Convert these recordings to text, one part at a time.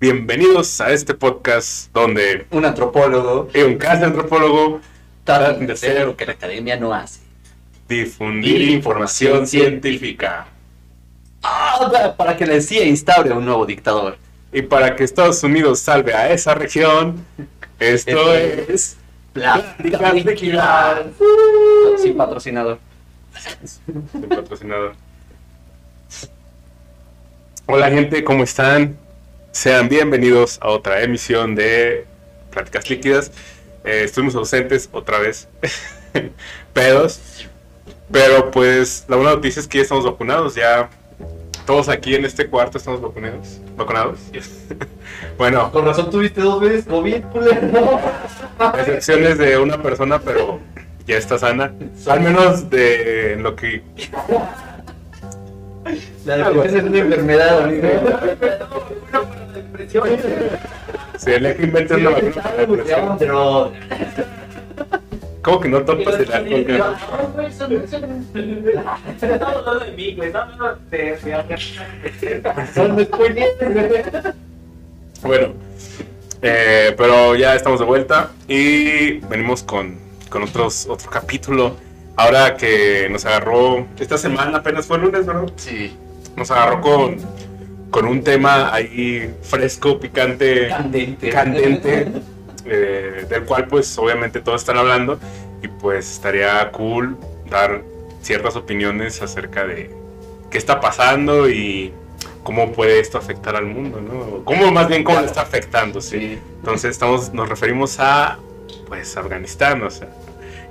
Bienvenidos a este podcast donde Un antropólogo y un casi antropólogo trata de hacer lo que la academia no hace. difundir información científica. Ah, para que la CIA instaure un nuevo dictador. Y para que Estados Unidos salve a esa región, esto es Plática Liquidar. Sin patrocinador. el patrocinador. Hola gente, ¿cómo están? Sean bienvenidos a otra emisión de Pláticas Líquidas. Eh, estuvimos ausentes otra vez, pedos, pero pues la buena noticia es que ya estamos vacunados, ya todos aquí en este cuarto estamos vacunados. ¿Vacunados? bueno, Con razón tuviste dos veces COVID, culero. excepciones de una persona, pero ya está sana. Al menos de lo que La depresión es una enfermedad, amigo. se le que inventa una vacuna para la depresión. Pero ¿Cómo que no topas el alcohol? Estamos hablando de mí, güey. Estamos hablando de. Bueno, eh, pero ya estamos de vuelta y venimos con, con otros, otro capítulo. Ahora que nos agarró, esta semana apenas fue el lunes, ¿verdad? Sí. Nos agarró con, con un tema ahí fresco, picante, Candente. candente, eh, del cual pues obviamente todos están hablando y pues estaría cool dar ciertas opiniones acerca de qué está pasando y cómo puede esto afectar al mundo, ¿no? Cómo más bien cómo lo está afectando, sí. Sí. Entonces estamos, nos referimos a pues Afganistán, o sea.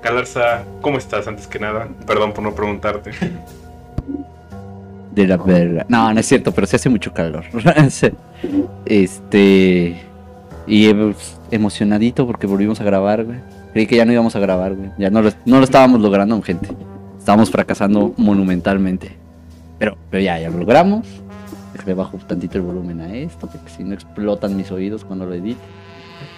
Galarza, ¿cómo estás antes que nada? Perdón por no preguntarte. De la verga. No, no es cierto, pero se hace mucho calor. este. Y em- emocionadito porque volvimos a grabar, güey. Creí que ya no íbamos a grabar, güey. Ya no lo, no lo estábamos logrando, gente. Estábamos fracasando monumentalmente. Pero, pero ya, ya lo logramos. Le bajo tantito el volumen a esto, porque si no explotan mis oídos cuando lo edite.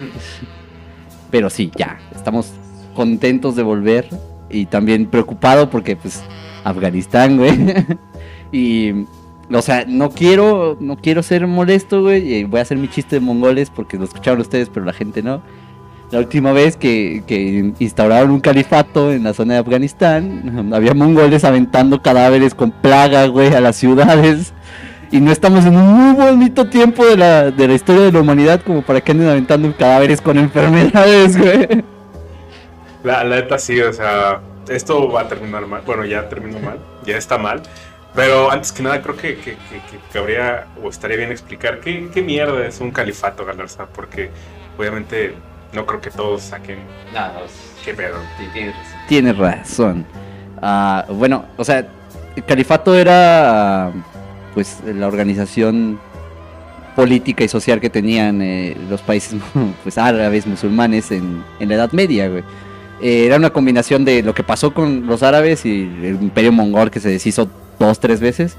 Pero sí, ya, estamos contentos de volver y también preocupado porque, pues, Afganistán, güey. y, o sea, no quiero, no quiero ser molesto, güey. Voy a hacer mi chiste de mongoles porque lo escucharon ustedes, pero la gente no. La última vez que, que instauraron un califato en la zona de Afganistán, había mongoles aventando cadáveres con plaga, güey, a las ciudades. Y no estamos en un muy bonito tiempo de la, de la historia de la humanidad como para que anden aventando cadáveres con enfermedades, güey. La, la neta sí, o sea, esto va a terminar mal. Bueno, ya terminó mal, ya está mal. Pero antes que nada, creo que, que, que, que cabría o estaría bien explicar qué, qué mierda es un califato, Galarza, porque obviamente no creo que todos saquen No, no, qué pedo. tienes razón. Tienes razón. Ah, bueno, o sea, el califato era pues la organización política y social que tenían eh, los países pues árabes, musulmanes en, en la Edad Media, güey. Eh, era una combinación de lo que pasó con los árabes y el imperio mongol que se deshizo dos, tres veces.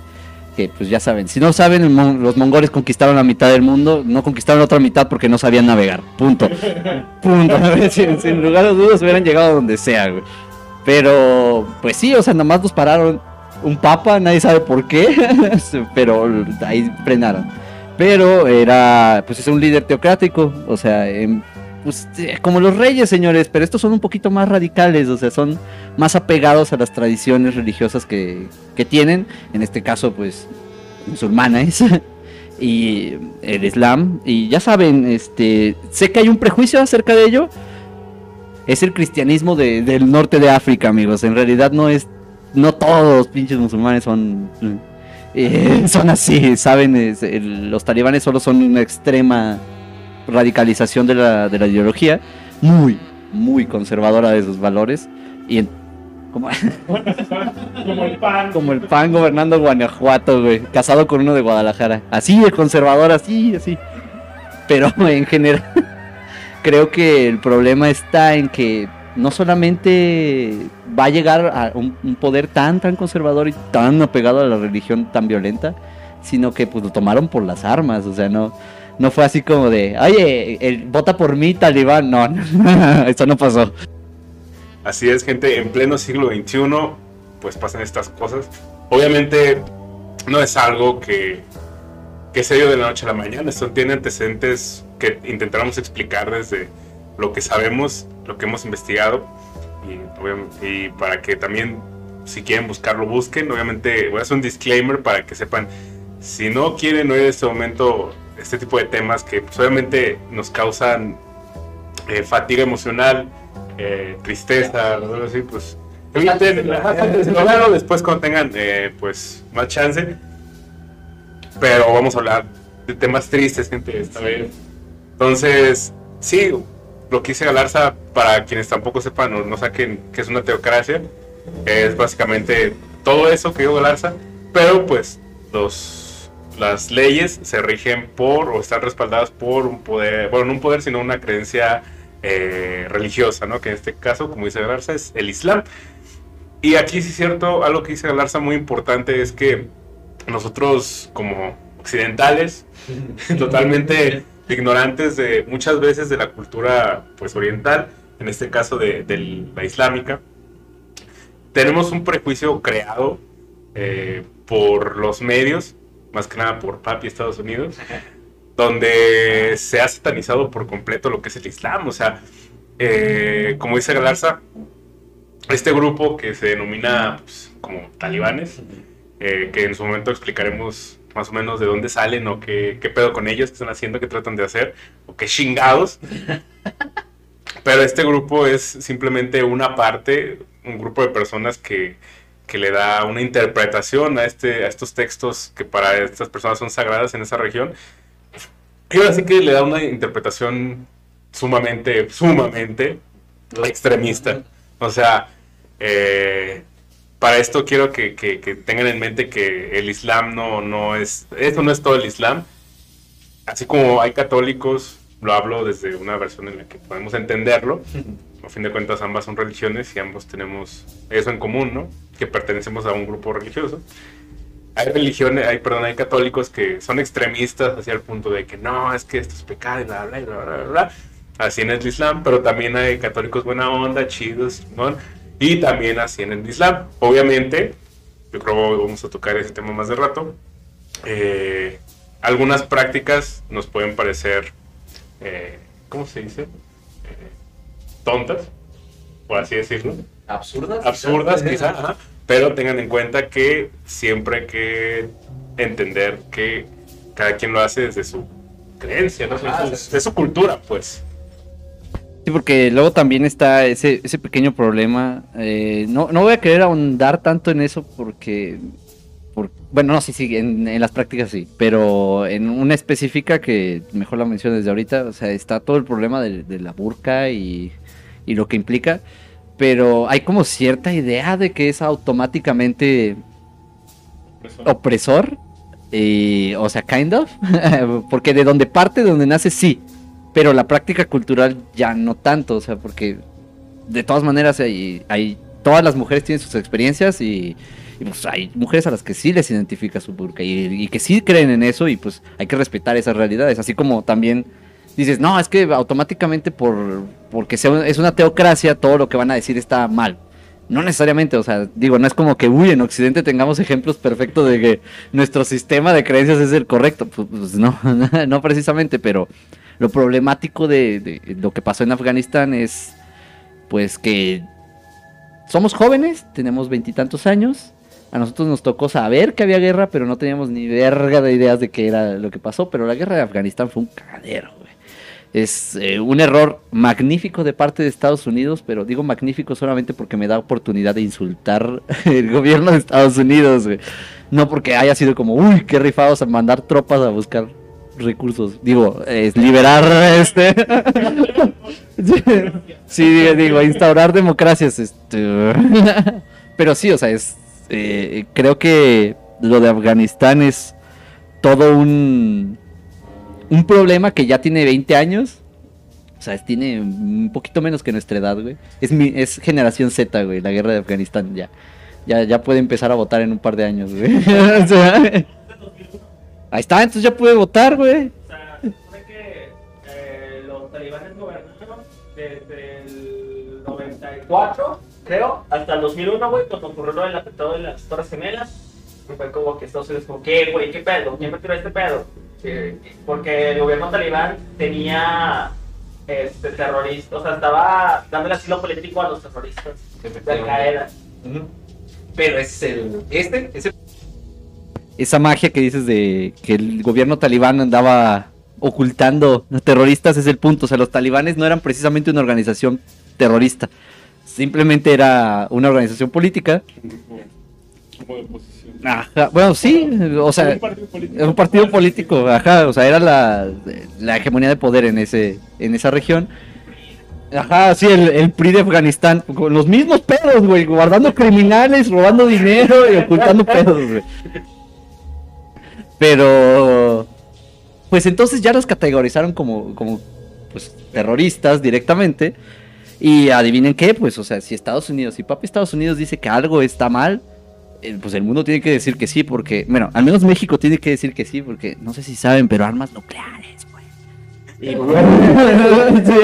Que pues ya saben, si no saben, mon- los mongoles conquistaron la mitad del mundo, no conquistaron la otra mitad porque no sabían navegar. Punto. Punto. sin, sin lugar a dudas hubieran llegado a donde sea, güey. Pero, pues sí, o sea, nomás nos pararon un papa, nadie sabe por qué, pero ahí frenaron. Pero era, pues es un líder teocrático, o sea, em, pues como los reyes, señores, pero estos son un poquito más radicales, o sea, son más apegados a las tradiciones religiosas que, que tienen, en este caso, pues, musulmanes. Y el Islam, y ya saben, este, sé que hay un prejuicio acerca de ello, es el cristianismo de- del norte de África, amigos. En realidad no es, no todos los pinches musulmanes son, eh, son así, saben. Los talibanes solo son una extrema radicalización de la, de la ideología, muy, muy conservadora de sus valores y en- como, Como el pan. como el pan gobernando Guanajuato, güey, casado con uno de Guadalajara, así de conservador, así, así. Pero en general creo que el problema está en que no solamente va a llegar a un, un poder tan tan conservador y tan apegado a la religión tan violenta, sino que pues lo tomaron por las armas, o sea, no no fue así como de, oye, el, vota por mí, talibán, no, no, eso no pasó. Así es, gente, en pleno siglo XXI, pues pasan estas cosas. Obviamente no es algo que, que se dio de la noche a la mañana. Esto tiene antecedentes que intentamos explicar desde lo que sabemos, lo que hemos investigado y, y para que también si quieren buscarlo busquen. Obviamente voy a hacer un disclaimer para que sepan si no quieren oír este momento este tipo de temas que pues, obviamente nos causan eh, fatiga emocional, eh, tristeza, algo así, pues eviten, lo vean después cuando tengan eh, pues más chance. Pero vamos a hablar de temas tristes, gente, esta vez. Entonces, sí, lo que hice Galarza, para quienes tampoco sepan o no saquen que es una teocracia, es básicamente todo eso que dijo Galarza, pero pues los, las leyes se rigen por o están respaldadas por un poder, bueno, no un poder, sino una creencia eh, religiosa, ¿no? Que en este caso, como dice Galarza, es el Islam. Y aquí sí es cierto, algo que dice Galarza muy importante es que nosotros como occidentales, totalmente ignorantes de muchas veces de la cultura pues oriental, en este caso de, la islámica, tenemos un prejuicio creado eh, por los medios, más que nada por papi Estados Unidos, donde se ha satanizado por completo lo que es el Islam. O sea, eh, como dice Galarza, este grupo que se denomina pues, como talibanes, eh, que en su momento explicaremos más o menos de dónde salen o qué, qué pedo con ellos, qué están haciendo, qué tratan de hacer, o qué chingados. Pero este grupo es simplemente una parte, un grupo de personas que, que le da una interpretación a, este, a estos textos que para estas personas son sagradas en esa región. Y ahora sí que le da una interpretación sumamente, sumamente extremista. O sea, eh, para esto quiero que, que- que tengan en mente que el Islam no, no es, esto no es todo el Islam. Así como hay católicos, lo hablo desde una versión en la que podemos entenderlo. A fin de cuentas ambas son religiones y ambos tenemos eso en común, ¿no? Que pertenecemos a un grupo religioso. Hay religiones, hay, perdón, hay católicos que son extremistas hacia el punto de que no, es que esto es pecado y bla, bla, bla, bla, bla. Así en el Islam, pero también hay católicos buena onda, chidos, ¿no? Y también así en el Islam. Obviamente, yo creo que vamos a tocar ese tema más de rato. eh, algunas prácticas nos pueden parecer, eh, ¿cómo se dice? Eh, tontas, por así decirlo ¿Absurdas? absurdas quizá, ajá, pero tengan en cuenta que siempre hay que entender que cada quien lo hace desde su creencia, ¿no? Ajá, de, su, cultura, pues. Sí, porque luego también está ese, ese pequeño problema. eh, no, no voy a querer ahondar tanto en eso porque, por- bueno, no, sí, sí, en, en las prácticas sí, pero en una específica que mejor la menciono desde ahorita, o sea, está todo el problema de, de la burka y, y lo que implica, pero hay como cierta idea de que es automáticamente opresor, y, o sea, kind of, porque de donde parte, de donde nace, sí, pero la práctica cultural ya no tanto, o sea, porque de todas maneras hay, hay todas las mujeres tienen sus experiencias y, y, pues hay mujeres a las que sí les identifica su burka y, y que sí creen en eso y pues hay que respetar esas realidades, así como también dices, no, es que automáticamente por porque es una teocracia todo lo que van a decir está mal. No necesariamente, o sea, digo, no es como que, uy, en Occidente tengamos ejemplos perfectos de que nuestro sistema de creencias es el correcto. Pues, pues no, no precisamente, pero lo problemático de, lo que pasó en Afganistán es, pues, que somos jóvenes, tenemos veintitantos años. A nosotros nos tocó saber que había guerra, pero no teníamos ni verga de ideas de qué era lo que pasó. Pero la guerra de Afganistán fue un cagadero. Es eh, un error magnífico de parte de Estados Unidos, pero digo magnífico solamente porque me da oportunidad de insultar el gobierno de Estados Unidos. No porque haya sido como, uy, qué rifados a mandar tropas a buscar recursos. Digo, es liberar este. sí, digo, digo, instaurar democracias. Este... Pero sí, o sea, es. eh, creo que lo de Afganistán es todo un. Un problema que ya tiene 20 años. O sea, tiene un poquito menos que nuestra edad, güey. Es, mi, es generación Z, güey, la guerra de Afganistán ya. Ya, ya puede empezar a votar en un par de años, güey. O sea, ahí está, entonces ya puede votar, güey. O sea, se supone que eh, los talibanes gobernaron desde el 94, creo, hasta el 2001, güey, cuando ocurrió lo del atentado de las Torres Gemelas. Fue como que Estados Unidos, como, ¿qué, güey? ¿Qué pedo? ¿Quién me tiró este pedo? Porque el gobierno talibán tenía este, terroristas, o sea, estaba dándole asilo político a los terroristas de Al Qaeda. Pero es el. Este, ese. Esa magia que dices de que el gobierno talibán andaba ocultando a terroristas es el punto. O sea, los talibanes no eran precisamente una organización terrorista. Simplemente era una organización política. Como de oposición. Ajá, bueno, sí, o sea, un partido político. Era un partido político, ajá, o sea, era la, la hegemonía de poder en ese en esa región. Ajá, sí, el, el PRI de Afganistán, con los mismos pedos, güey, guardando criminales, robando dinero y ocultando pedos, güey. Pero, pues entonces ya los categorizaron como, como, pues, terroristas directamente. Y adivinen qué, pues, o sea, si Estados Unidos, si papi Estados Unidos dice que algo está mal, pues el mundo tiene que decir que sí, porque, bueno, al menos México tiene que decir que sí, porque no sé si saben, pero armas nucleares, güey. Y, Sí.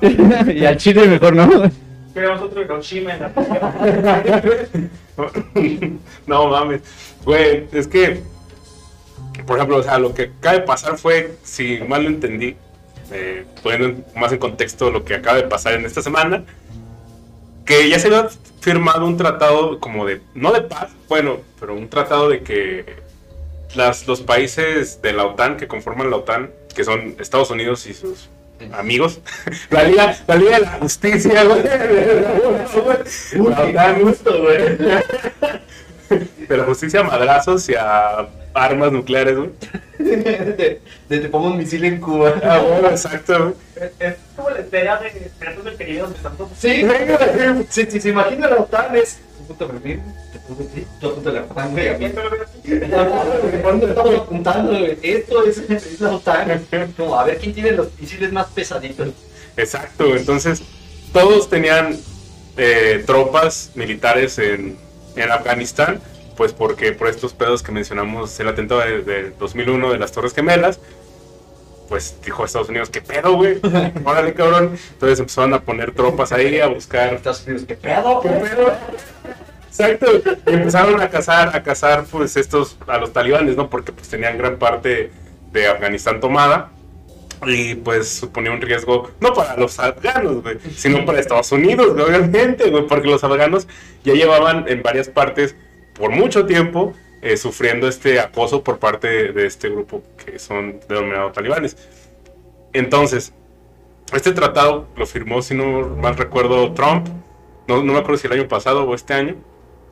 Y al Chile mejor no. Queremos otro Hiroshima en la no mames. Güey, es que, por ejemplo, o sea, lo que acaba de pasar fue, si mal lo entendí, eh, poniendo más en contexto lo que acaba de pasar en esta semana, que ya se había firmado un tratado como de, no de paz, bueno, pero un tratado de que las, los países de la OTAN que conforman la OTAN, que son Estados Unidos y sus amigos, la Liga, la Liga de la Justicia, güey, la OTAN, güey, de la justicia a madrazos y a armas nucleares, güey. de, de te pongo un misil en Cuba. Ah, bueno, exacto, güey. Es, es como la espera de Piratas del Caribe donde están todos. Sí, si, si se imagina la OTAN es. Puta perfil, te pongo así, tú apunta la OTAN, güey. ¿Por dónde estamos apuntando, güey? Esto es, es la OTAN. Como, a ver quién tiene los misiles más pesaditos. Exacto, entonces todos tenían eh, tropas militares en, en Afganistán, pues porque por estos pedos que mencionamos, el atentado de, de 2001 de las Torres Gemelas, pues dijo Estados Unidos, ¿qué pedo, güey? Órale, cabrón. Entonces empezaron a poner tropas ahí, a buscar Estados Unidos, ¿qué pedo? ¿Qué pedo? Exacto. Y empezaron a cazar, a cazar, pues, estos, a los talibanes, ¿no? Porque, pues, tenían gran parte de Afganistán tomada. Y, pues, suponía un riesgo, no para los afganos, güey, sino para Estados Unidos, obviamente, güey, porque los afganos ya llevaban en varias partes, por mucho tiempo, eh, sufriendo este acoso por parte de, de este grupo que son denominados talibanes. Entonces, este tratado lo firmó, si no mal recuerdo, Trump. No, no me acuerdo si el año pasado o este año.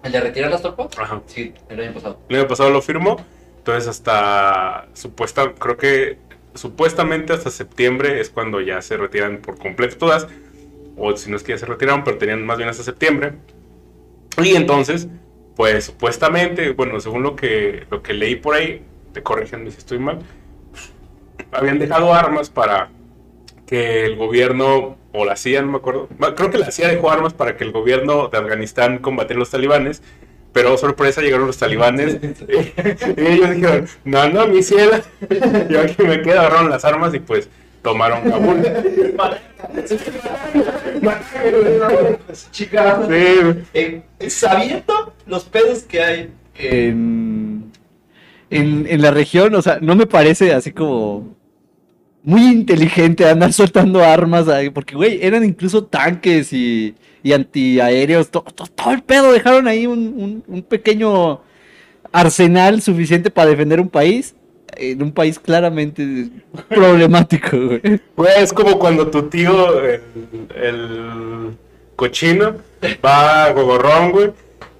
¿El de retirar las tropas? Ajá. Sí, el año pasado. El año pasado lo firmó. Entonces hasta supuesta, creo que supuestamente hasta septiembre es cuando ya se retiran por completo todas. O si no es que ya se retiraron, pero tenían más bien hasta septiembre. Y entonces, pues supuestamente, bueno, según lo que, lo que leí por ahí, te corrigen si estoy mal, habían dejado armas para que el gobierno, o la CIA, no me acuerdo, creo que la CIA dejó armas para que el gobierno de Afganistán combatiera a los talibanes, pero sorpresa llegaron los talibanes y ellos dijeron, no, no, mi cielo, yo aquí me quedo, agarraron las armas y pues tomaron Kabul. Chica, Sí, eh, sabiendo los pedos que hay. En, en, en la región, o sea, no me parece así como muy inteligente andar soltando armas ahí, porque, güey, eran incluso tanques y, y antiaéreos, to- to- todo el pedo, dejaron ahí un, un- un pequeño arsenal suficiente para defender un país, en un país claramente problemático, güey. Pues es como cuando tu tío, el, el cochino, va a Gogorrón, güey,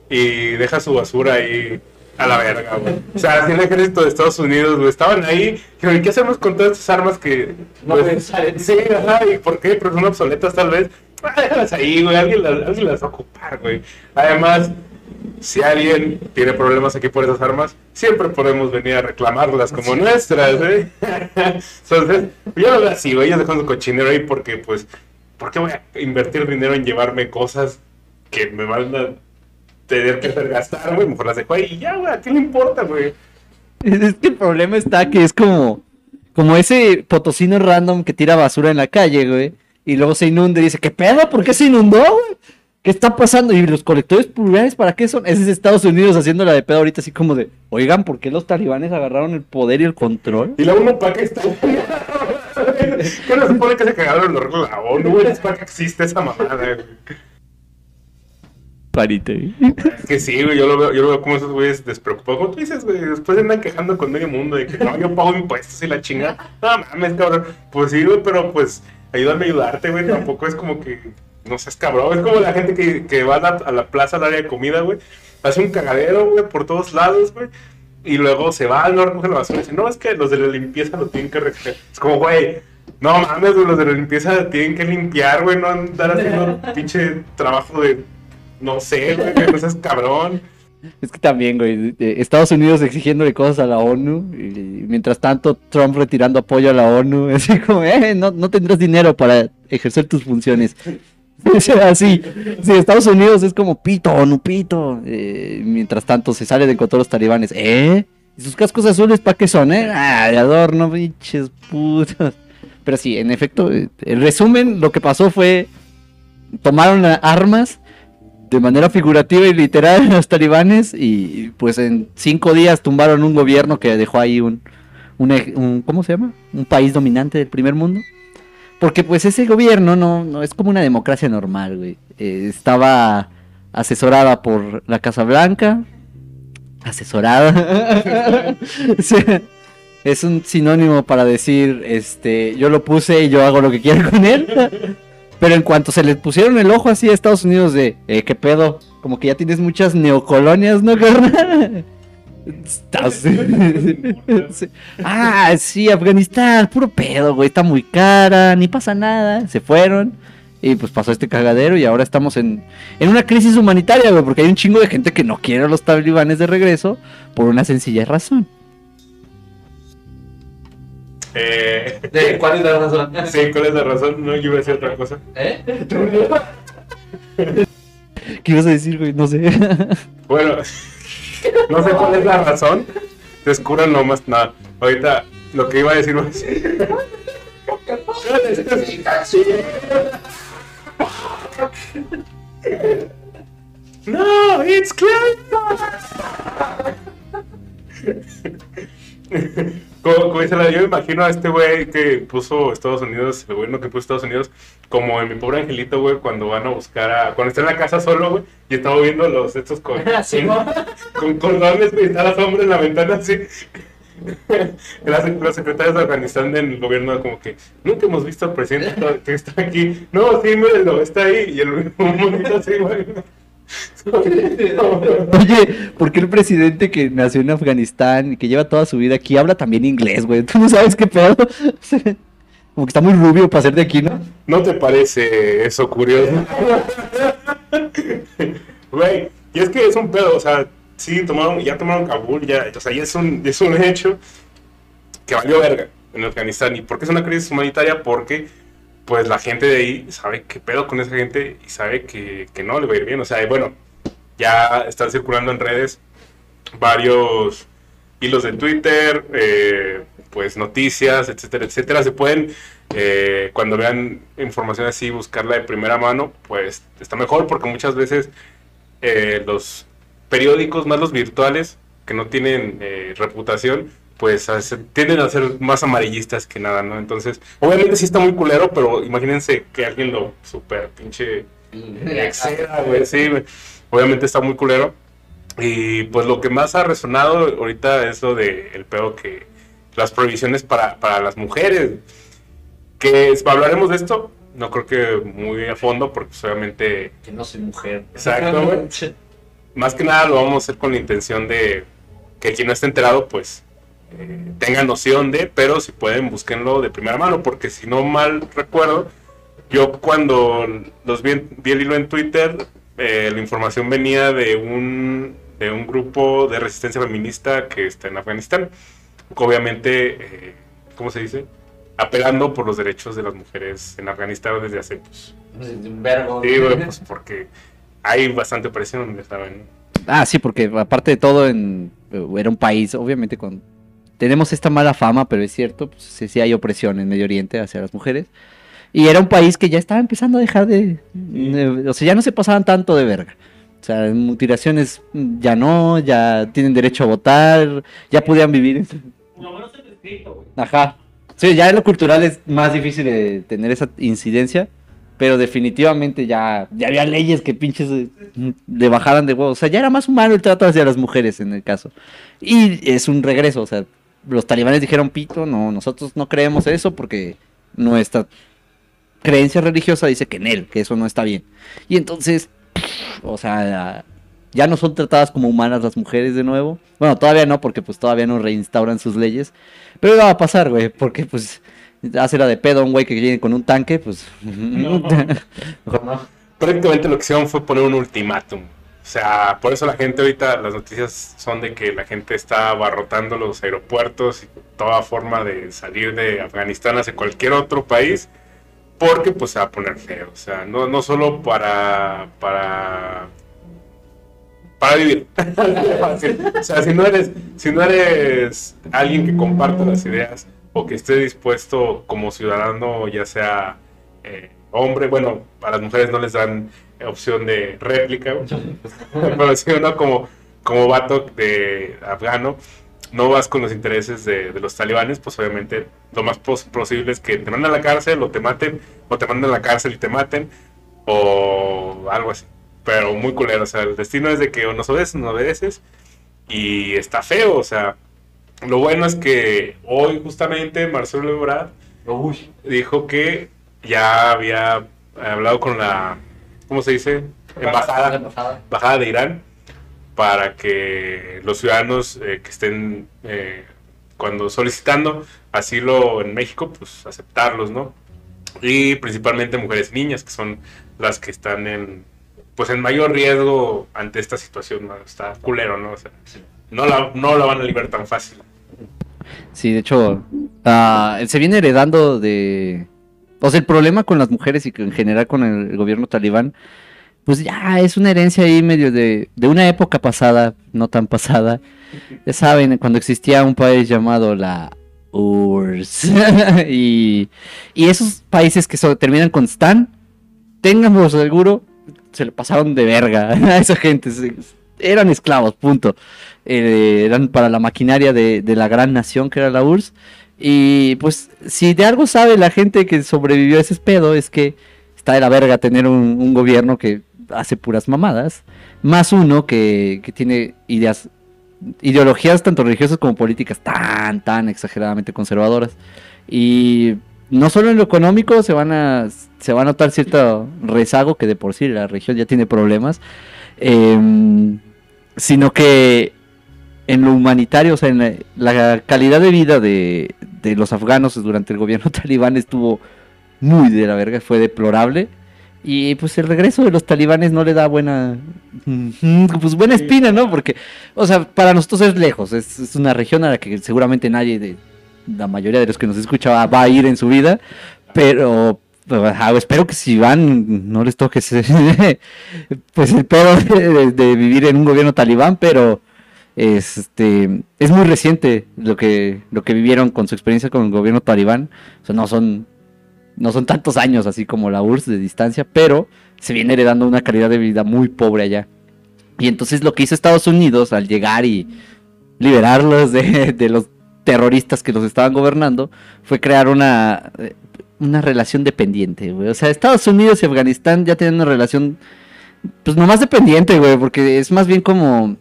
y deja su basura ahí a la verga, güey. O sea, así el ejército de Estados Unidos, güey, estaban ahí, dijeron, ¿y qué hacemos con todas estas armas que... No pues? Sí, ajá, ¿y por qué? Pero son obsoletas tal vez. Ah, déjalas ahí, güey, alguien las, alguien las va a ocupar, güey. Además, si alguien tiene problemas aquí por esas armas, siempre podemos venir a reclamarlas como nuestras, ¿eh? Entonces, yo lo veo así, güey, ellos dejan su cochinero ahí porque, pues, ¿por qué voy a invertir dinero en llevarme cosas que me van a tener que hacer gastar, güey? Mejor las dejo ahí y ya, güey, ¿a qué le importa, güey? Es que el problema está que es como, como ese potosino random que tira basura en la calle, güey. Y luego se inunda y dice, ¿qué pedo? ¿Por qué se inundó, güey? ¿Qué está pasando? ¿Y los colectores plurales para qué son? Ese es Estados Unidos haciendo la de pedo ahorita así como de, oigan, ¿por qué los talibanes agarraron el poder y el control? Y la ONU para qué está. ¿Qué no se supone que se cagaron los la ONU, güey? Es para que existe esa mamada, güey. Parite. Es que sí, güey, yo lo veo, yo lo veo como esos güeyes despreocupados. Como tú dices, güey, después andan quejando con medio mundo de que no, yo pago impuestos y la chinga. No mames, cabrón. Pues sí, güey, pero pues ayúdame a ayudarte, güey. Tampoco es como que no seas cabrón. Es como la gente que, que va a la, a la plaza, al área de comida, güey. Hace un cagadero, güey, por todos lados, güey. Y luego se va, no recoge la basura y dice, no, es que los de la limpieza lo tienen que recoger. Es como, güey, no mames, güey, los de la limpieza tienen que limpiar, güey, no andar haciendo pinche trabajo de, no sé, güey, que no seas cabrón. Es que también, güey, eh, Estados Unidos exigiéndole cosas a la ONU y mientras tanto Trump retirando apoyo a la ONU, así como, eh, no, no tendrás dinero para ejercer tus funciones. Así, sí, Estados Unidos es como pito, ONU, pito. Eh, mientras tanto se sale de control los talibanes, ¿eh? ¿Y sus cascos azules para qué son, eh? Ah, de adorno, pinches putos. Pero sí, en efecto, eh, en resumen, lo que pasó fue, tomaron armas de manera figurativa y literal los talibanes y pues en cinco días tumbaron un gobierno que dejó ahí un, un, un- ¿cómo se llama? Un país dominante del primer mundo. Porque pues ese gobierno no, no es como una democracia normal, güey. Eh, estaba asesorada por la Casa Blanca. Asesorada. Es un sinónimo para decir, este, yo lo puse y yo hago lo que quiero con él. Pero en cuanto se le pusieron el ojo así a Estados Unidos de, eh, ¿qué pedo? Como que ya tienes muchas neocolonias, ¿no, carnal? Estás- Sí. Ah, sí, Afganistán, puro pedo, güey, está muy cara, ni pasa nada. Se fueron y pues pasó este cagadero y ahora estamos en, en una crisis humanitaria, güey, porque hay un chingo de gente que no quiere a los talibanes de regreso por una sencilla razón. Eh, ¿De ¿Cuál es la razón? sí, ¿cuál es la razón? No, yo iba a decir otra cosa. ¿Eh? ¿Qué ibas a decir, güey? No sé. Bueno, no sé cuál es la razón. Descubran nomás nada. Ahorita lo que iba a decir va a ser- No, it's Christmas. Como, como dice la, yo me imagino a este güey que puso Estados Unidos, el gobierno que puso Estados Unidos, como en mi pobre angelito, güey, cuando van a buscar a. Cuando está en la casa solo, güey, y está moviendo los estos con. Sí, ¿no? con cordones, güey, está la sombra en la ventana así. La sec- Los secretarios de Afganistán del gobierno como que nunca hemos visto al presidente que está aquí. No, sí, mírenlo, está ahí. Y el monito así, güey. Oye, ¿por qué el presidente que nació en Afganistán y que lleva toda su vida aquí habla también inglés, güey? ¿Tú no sabes qué pedo? Como que está muy rubio para ser de aquí, ¿no? ¿No te parece eso curioso? Güey, y es que es un pedo, o sea, sí, tomaron, ya tomaron Kabul, ya, o sea, ya es un, es un hecho que valió verga en Afganistán. ¿Y por qué es una crisis humanitaria? Porque, pues, la gente de ahí sabe qué pedo con esa gente y sabe que, que no le va a ir bien. O sea, bueno, ya están circulando en redes varios hilos de Twitter, eh, pues noticias, etcétera, etcétera. Se pueden, eh, cuando vean información así, buscarla de primera mano, pues está mejor porque muchas veces eh, los periódicos, más los virtuales, que no tienen eh, reputación, pues tienden a ser más amarillistas que nada, ¿no? Entonces, obviamente sí está muy culero, pero imagínense que alguien lo super pinche exceda, güey, sí. Obviamente está muy culero. Y pues lo que más ha resonado ahorita es lo de el pedo que las prohibiciones para, para las mujeres. Que hablaremos de esto, no creo que muy a fondo, porque pues, obviamente Que no soy mujer. Exacto, güey. más que nada lo vamos a hacer con la intención de que quien no esté enterado, pues eh, tenga noción de, pero si pueden, búsquenlo de primera mano, porque si no mal recuerdo, yo cuando los vi, en- vi el hilo en Twitter, eh, la información venía de un, de un grupo de resistencia feminista que está en Afganistán, obviamente, eh, ¿cómo se dice? Apelando por los derechos de las mujeres en Afganistán desde hace, pues, Un vergo. sí, pues porque hay bastante presión, ya saben. Ah, sí, porque aparte de todo, en, era un país, obviamente, con... Tenemos esta mala fama, pero es cierto, pues, sí, sí hay opresión en Medio Oriente hacia las mujeres. Y era un país que ya estaba empezando a dejar de, de- O sea, ya no se pasaban tanto de verga. O sea, mutilaciones mm, ya no, ya tienen derecho a votar, ya podían vivir. lo menos en escrito, güey. Ajá. Sí, ya en lo cultural es más difícil de tener esa incidencia, pero definitivamente ya, ya había leyes que pinches eh, le bajaran de huevos. O sea, ya era más humano el trato hacia las mujeres en el caso. Y es un regreso, o sea, los talibanes dijeron, pito, no, nosotros no creemos eso porque nuestra creencia religiosa dice que en él, que eso no está bien. Y entonces, o sea, ya no son tratadas como humanas las mujeres de nuevo. Bueno, todavía no, porque pues todavía no reinstauran sus leyes. Pero iba a pasar, güey, porque pues hace la de pedo a un güey que viene con un tanque, pues... Mejor no. Prácticamente lo que hicieron fue poner un ultimátum. O sea, por eso la gente ahorita, las noticias son de que la gente está abarrotando los aeropuertos y toda forma de salir de Afganistán hacia cualquier otro país, porque pues se va a poner feo. O sea, no, no solo para, para, para vivir. o sea, si no eres, si no eres alguien que comparte las ideas o que esté dispuesto como ciudadano, ya sea eh, hombre, bueno, a las mujeres no les dan opción de réplica, pero si uno como, como vato de afgano, no vas con los intereses de, de los talibanes, pues obviamente lo más pos- posible es que te manden a la cárcel o te maten, o te manden a la cárcel y te maten, o algo así. Pero muy culero, o sea, el destino es de que o nos obedeces o no obedeces, y está feo, o sea, lo bueno es que hoy justamente Marcelo Ebrard dijo que ya había hablado con la, ¿cómo se dice? Embajada, embajada de Irán para que los ciudadanos eh, que estén eh, cuando solicitando asilo en México, pues aceptarlos, ¿no? Y principalmente mujeres y niñas, que son las que están en, pues en mayor riesgo ante esta situación, ¿no? Está culero, ¿no? O sea, no la, no la van a liberar tan fácil. Sí, de hecho, ah, se viene heredando de... O sea, el problema con las mujeres y que en general con el gobierno talibán, pues ya es una herencia ahí medio de, de una época pasada, no tan pasada. Ya saben, cuando existía un país llamado la URSS. y, y esos países que terminan con Stan, ténganlo seguro, se lo pasaron de verga a esa gente. Eran esclavos, punto. Eh, eran para la maquinaria de, de la gran nación que era la URSS. Y pues, si de algo sabe la gente que sobrevivió a ese pedo, es que está de la verga tener un, gobierno que hace puras mamadas, más uno que, que tiene ideas, ideologías tanto religiosas como políticas tan, tan exageradamente conservadoras. Y no solo en lo económico se van a, se va a notar cierto rezago que de por sí la región ya tiene problemas, em, sino que en lo humanitario, o sea, en la, calidad de vida de, de los afganos durante el gobierno talibán estuvo muy de la verga, fue deplorable. Y pues el regreso de los talibanes no le da buena, pues buena espina, ¿no? Porque, o sea, para nosotros es lejos, es, es una región a la que seguramente nadie de la mayoría de los que nos escucha va, a ir en su vida, pero ah, espero que si van no les toque pues el pedo de, de vivir en un gobierno talibán, pero este es muy reciente lo que lo que vivieron con su experiencia con el gobierno talibán, o sea, no son no son tantos años así como la URSS de distancia, pero se viene heredando una calidad de vida muy pobre allá. Y entonces lo que hizo Estados Unidos al llegar y liberarlos de, de los terroristas que los estaban gobernando fue crear una, eh, una relación dependiente, güey. O sea, Estados Unidos y Afganistán ya tienen una relación, pues nomás dependiente, güey, porque es más bien como...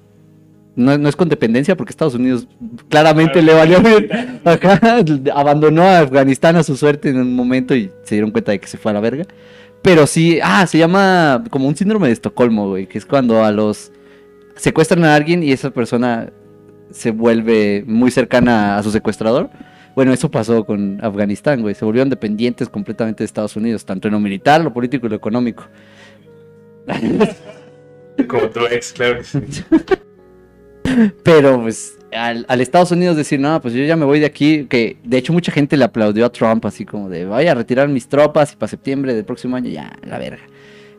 No, no es con dependencia porque Estados Unidos claramente le valió bien. Ajá, abandonó a Afganistán a su suerte en un momento y se dieron cuenta de que se fue a la verga. Pero sí, ah, se llama como un síndrome de Estocolmo, güey, que es cuando a los secuestran a alguien y esa persona se vuelve muy cercana a su secuestrador. Bueno, eso pasó con Afganistán, güey. Se volvieron dependientes completamente de Estados Unidos, tanto en lo militar, lo político y lo económico. Como tu ex, claro. Pero pues al, al Estados Unidos decir, no, pues yo ya me voy de aquí, que de hecho mucha gente le aplaudió a Trump así como de, voy a retirar mis tropas y para septiembre del próximo año ya, la verga.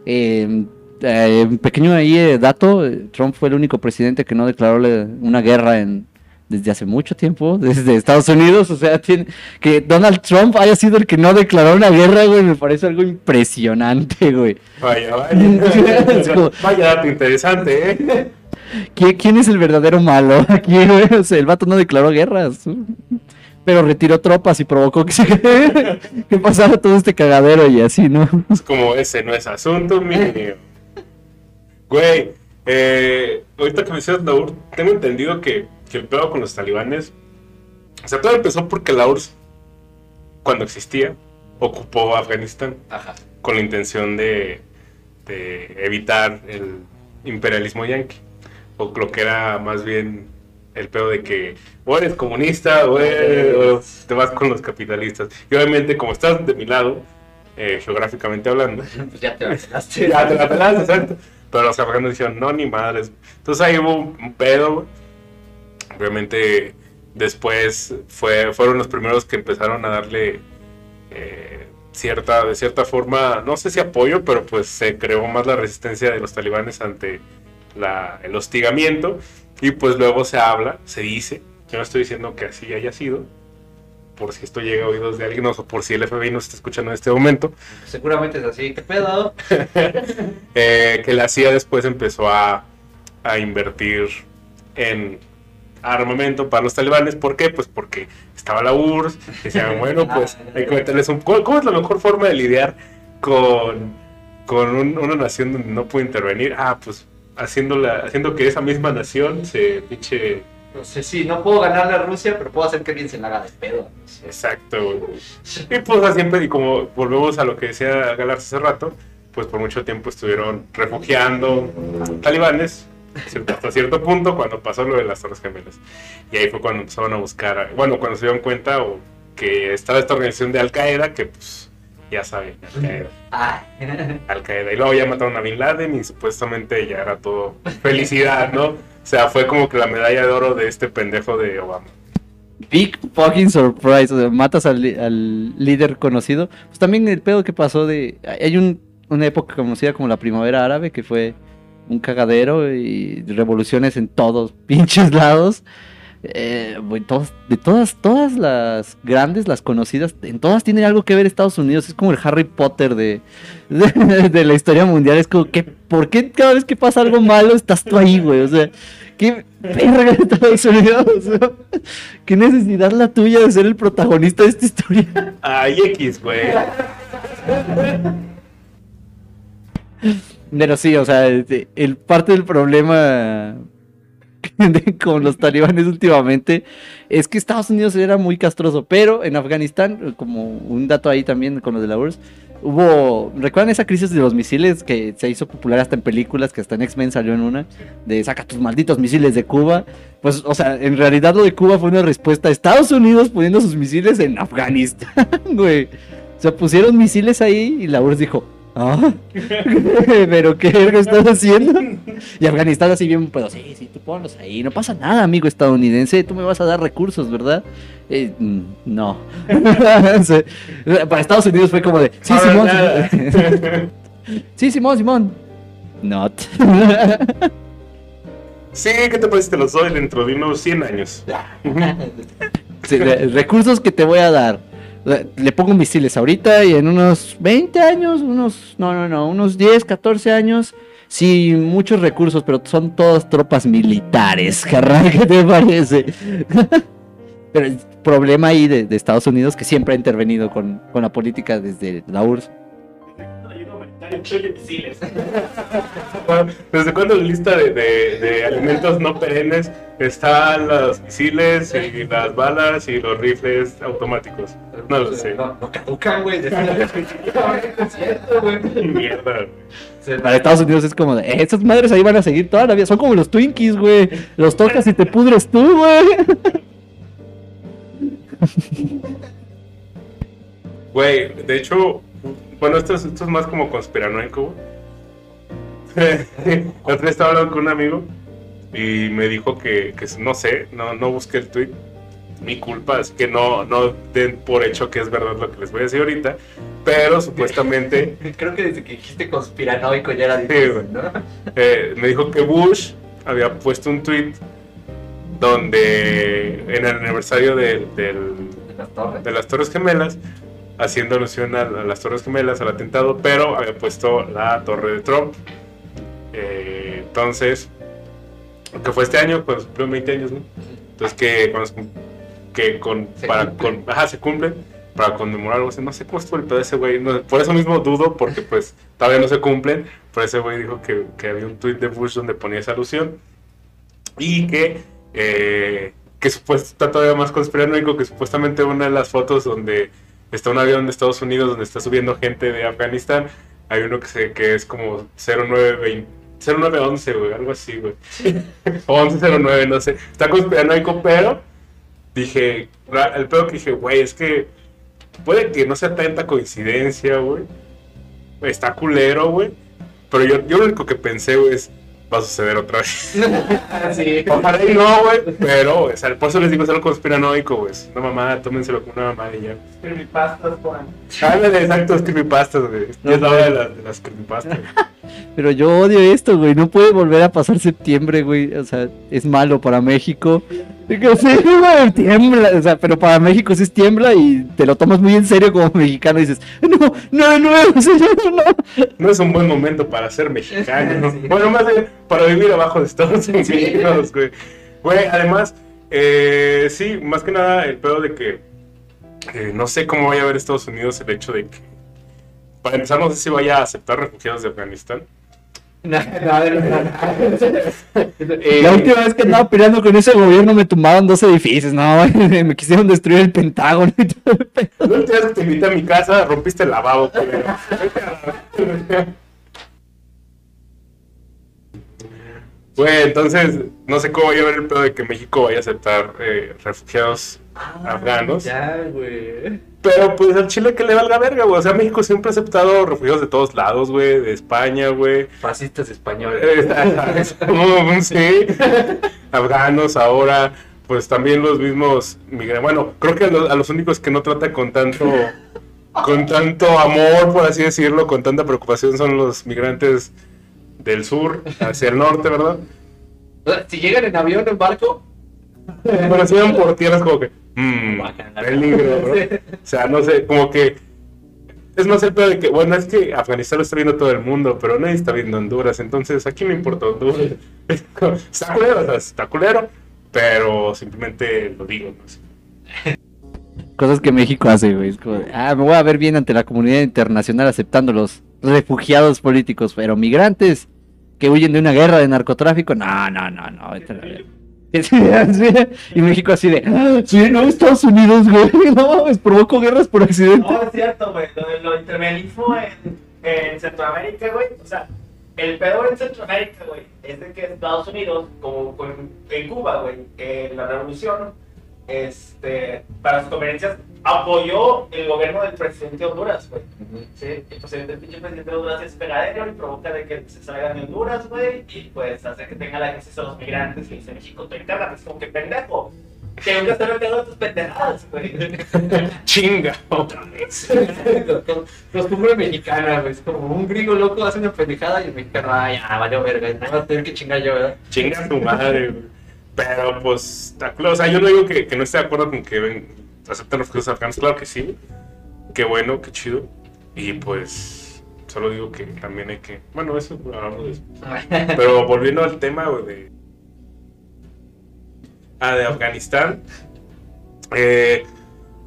Eh, eh, un pequeño ahí eh, dato, eh, Trump fue el único presidente que no declaró una guerra en desde hace mucho tiempo, desde Estados Unidos, o sea, tiene, que Donald Trump haya sido el que no declaró una guerra, güey, me parece algo impresionante, güey. Vaya, vaya. Vaya dato interesante, ¿eh? ¿Qui- ¿Quién es el verdadero malo aquí, güey? O sea, el vato no declaró guerras, pero retiró tropas y provocó que, se, que pasara todo este cagadero y así, ¿no? Es como ese no es asunto mío. Güey, eh, ahorita que me decías la URSS, tengo entendido que, que el pedo con los talibanes. O sea, todo empezó porque la URSS, cuando existía, ocupó Afganistán Ajá. con la intención de, de evitar el imperialismo yanqui. O lo que era más bien el pedo de que o eres comunista o, eres- o te vas con los capitalistas. Y obviamente, como estás de mi lado, eh, geográficamente hablando, Pues ya te vacilaste. ya te la pelaste, exacto. Pero los afganos dijeron, no, ni madres. Entonces ahí hubo un pedo. Obviamente, después fue, fueron los primeros que empezaron a darle eh, cierta, de cierta forma, no sé si apoyo, pero pues se creó más la resistencia de los talibanes ante la- el hostigamiento. Y pues luego se habla, se dice, yo no estoy diciendo que así haya sido, por si esto llega a oídos de alguien o por si el FBI nos está escuchando en este momento, Seguramente es así. ¿Qué pedo? eh, que la CIA después empezó a, a invertir en armamento para los talibanes. ¿Por qué? Pues porque estaba la URSS, decían, bueno, pues hay que meterles un... ¿Cómo cómo es la mejor forma de lidiar con, con un- una nación donde no puede intervenir? Ah, pues haciéndola, haciendo que esa misma nación se pinche... No sé si no puedo ganarle a Rusia, pero puedo hacer que alguien se la haga de pedo. Exacto. Y pues así siempre, y como volvemos a lo que decía Galarza hace rato, pues por mucho tiempo estuvieron refugiando talibanes hasta cierto punto cuando pasó lo de las Torres Gemelas. Y ahí fue cuando empezaron a buscar, bueno, cuando se dieron cuenta o que estaba esta organización de Al Qaeda, que pues ya saben, Al Qaeda. Ay. Al Qaeda. Y luego ya mataron a Bin Laden y supuestamente ya era todo felicidad, ¿no? O sea, fue como que la medalla de oro de este pendejo de Obama. Big fucking surprise. O sea, matas al, al líder conocido. Pues también el pedo que pasó de. Hay un- una época conocida como la primavera árabe que fue un cagadero y revoluciones en todos pinches lados. Eh, de todas, todas las grandes, las conocidas, en todas tienen algo que ver Estados Unidos. Es como el Harry Potter de, de, de la historia mundial. Es como que, ¿por qué cada vez que pasa algo malo estás tú ahí, güey? O sea, qué verga de Estados Unidos. O sea, qué necesidad la tuya de ser el protagonista de esta historia. Ay, X, güey. Pero sí, o sea, el parte del problema con los talibanes últimamente es que Estados Unidos era muy castroso, pero en Afganistán, como un dato ahí también con los de la URSS, hubo, ¿recuerdan esa crisis de los misiles que se hizo popular hasta en películas, que hasta en X-Men salió en una, de saca tus malditos misiles de Cuba? Pues, o sea, en realidad lo de Cuba fue una respuesta a Estados Unidos poniendo sus misiles en Afganistán, güey. O sea, pusieron misiles ahí y la URSS dijo, ah, pero ¿qué verga estás haciendo? Y Afganistán así bien, pero sí, sí, tú ponlos ahí, no pasa nada, amigo estadounidense, tú me vas a dar recursos, ¿verdad? Eh, mm, no. Para Estados Unidos fue como de, sí, Ahora Simón, nada. Sí, Simón, Simón. Not. Sí, ¿qué te parece te los doy dentro de unos 100 años? Sí, recursos que te voy a dar. Le- pongo misiles ahorita y en unos 20 años, unos, no, no, no, unos 10, 14 años, sí, muchos recursos, pero son todas tropas militares, ¿qué te parece? pero el problema ahí de, de Estados Unidos que siempre ha intervenido con, con la política desde la URSS. ¿Desde cuándo en la lista de, de- de alimentos no perennes están los misiles y las balas y los rifles automáticos? No lo sé. No, no caducan, güey. Cierto, güey. Mierda. Para Estados Unidos es como de, "Eh, esas madres ahí van a seguir toda la vida. Son como los Twinkies, güey. Los tocas y te pudres tú, güey. Güey, de hecho, bueno, esto es, esto es más como conspiranoico. güey. La otra vez estaba hablando con un amigo y me dijo que, que no sé, no, no busqué el tweet. Mi culpa es que no, no den por hecho que es verdad lo que les voy a decir ahorita, pero supuestamente Creo que desde que dijiste conspiranoico ya era difícil. ¿no? eh, me dijo que Bush había puesto un tweet donde en el aniversario del- ¿De las torres? de las Torres Gemelas, haciendo alusión a, las Torres Gemelas, al atentado, pero había puesto la Torre de Trump. Eh, entonces, que fue este año, cuando se cumplieron 20 años, ¿no? Entonces, que, que con, Se para, cumple. con, ajá, se cumple, para conmemorar algo así, no sé cómo estuvo el pedo de ese güey, no, por eso mismo dudo, porque pues todavía no se cumplen, pero ese güey dijo que, que había un tweet de Bush donde ponía esa alusión, y que, eh, que supuest- está todavía más conspiranoico, que supuestamente una de las fotos donde está un avión de Estados Unidos donde está subiendo gente de Afganistán, hay uno que, se, que es como 0920. 0911, güey, algo así, güey. O 1109, no sé. Está conspiranoico, pero dije, el pedo que dije, güey, es que puede que no sea tanta coincidencia, güey. Está culero, güey. Pero yo, yo lo único que pensé, güey, es, va a suceder otra vez. sí. Ojalá y no, güey. Pero, o sea, por eso les digo, es algo conspiranoico, güey. Una mamada, tómenselo como una mamada y ya. Creepypastas, Juan. Ándale, exacto, creepypastas, güey. No, es la hora de, las- de las creepypastas. Pero yo odio esto, güey. No puede volver a pasar septiembre, güey. O sea, es malo para México. Digo, sí, güey, tiembla. O sea, pero para México sí es tiembla y te lo tomas muy en serio como mexicano y dices, no, no, no, no. No es un buen momento para ser mexicano. Sí. Bueno, más bien para vivir abajo de Estados Unidos, güey. Güey, además, eh, sí, más que nada el pedo de que eh, no sé cómo vaya a ver Estados Unidos el hecho de que, para empezar, no sé si vaya a aceptar refugiados de Afganistán. No, no. Eh, La última vez que andaba peleando con ese gobierno me tumbaron dos edificios, no, me quisieron destruir el Pentágono y todo el. La última vez que te invité a mi casa, rompiste el lavabo, culero. Güey, entonces, no sé cómo vaya a ver el pedo de que México vaya a aceptar eh, refugiados afganos. Ya, güey. Pero pues al Chile que le valga verga, güey. O sea, México siempre ha aceptado refugiados de todos lados, güey. De España, güey. Fascistas españoles. Eh, sí. Afganos ahora. Pues también los mismos migrantes. Bueno, creo que a los, a los únicos que no trata con tanto. Con tanto amor, por así decirlo, con tanta preocupación son los migrantes del sur hacia el norte, ¿verdad? Si llegan en avión en barco, Bueno, si van por tierras como que. Mmm, peligro, ¿no? O sea, no sé, como que. Es más el pedo de que, bueno, es que Afganistán lo está viendo todo el mundo, pero nadie está viendo Honduras, entonces aquí no importa Honduras. Es Está culero, o sea, está culero, pero simplemente lo digo, no sé. Cosas que México hace, güey. Es ah, me voy a ver bien ante la comunidad internacional aceptando los refugiados políticos, pero migrantes que huyen de una guerra de narcotráfico, no, no, no, no. Y México así de, "Ah, sí, no, Estados Unidos, güey, no mames, provoco guerras por accidente. No, es cierto, güey. Lo de lo intervenlismo en, en Centroamérica, güey. O sea, el peor en Centroamérica, güey, es de que Estados Unidos, como en Cuba, güey, en la revolución, este, para sus conveniencias, apoyó el gobierno del presidente de Honduras, güey. Sí, y pues el pinche presidente de Honduras es pegadero y provoca de que se salgan de Honduras, güey, y pues hace que tenga la acceso a los migrantes y dice México, te encargas, es como que pendejo. Que nunca estar metiendo tus pendejadas, güey. Chinga, otra vez. Costumbre mexicana, güey. Es como un gringo loco hace una pendejada y el mexicano, ay, ya, valió verga. No va a tener que chingar yo, ¿verdad? Chinga tu madre, güey. Pero pues, claro, o sea, yo no digo que, no esté de acuerdo con que ven, acepten los refugiados afganos, claro que sí. Qué bueno, qué chido. Y pues, solo digo que también hay que. Bueno, eso hablamos de eso. Pero volviendo al tema de. Ah, de Afganistán. eh,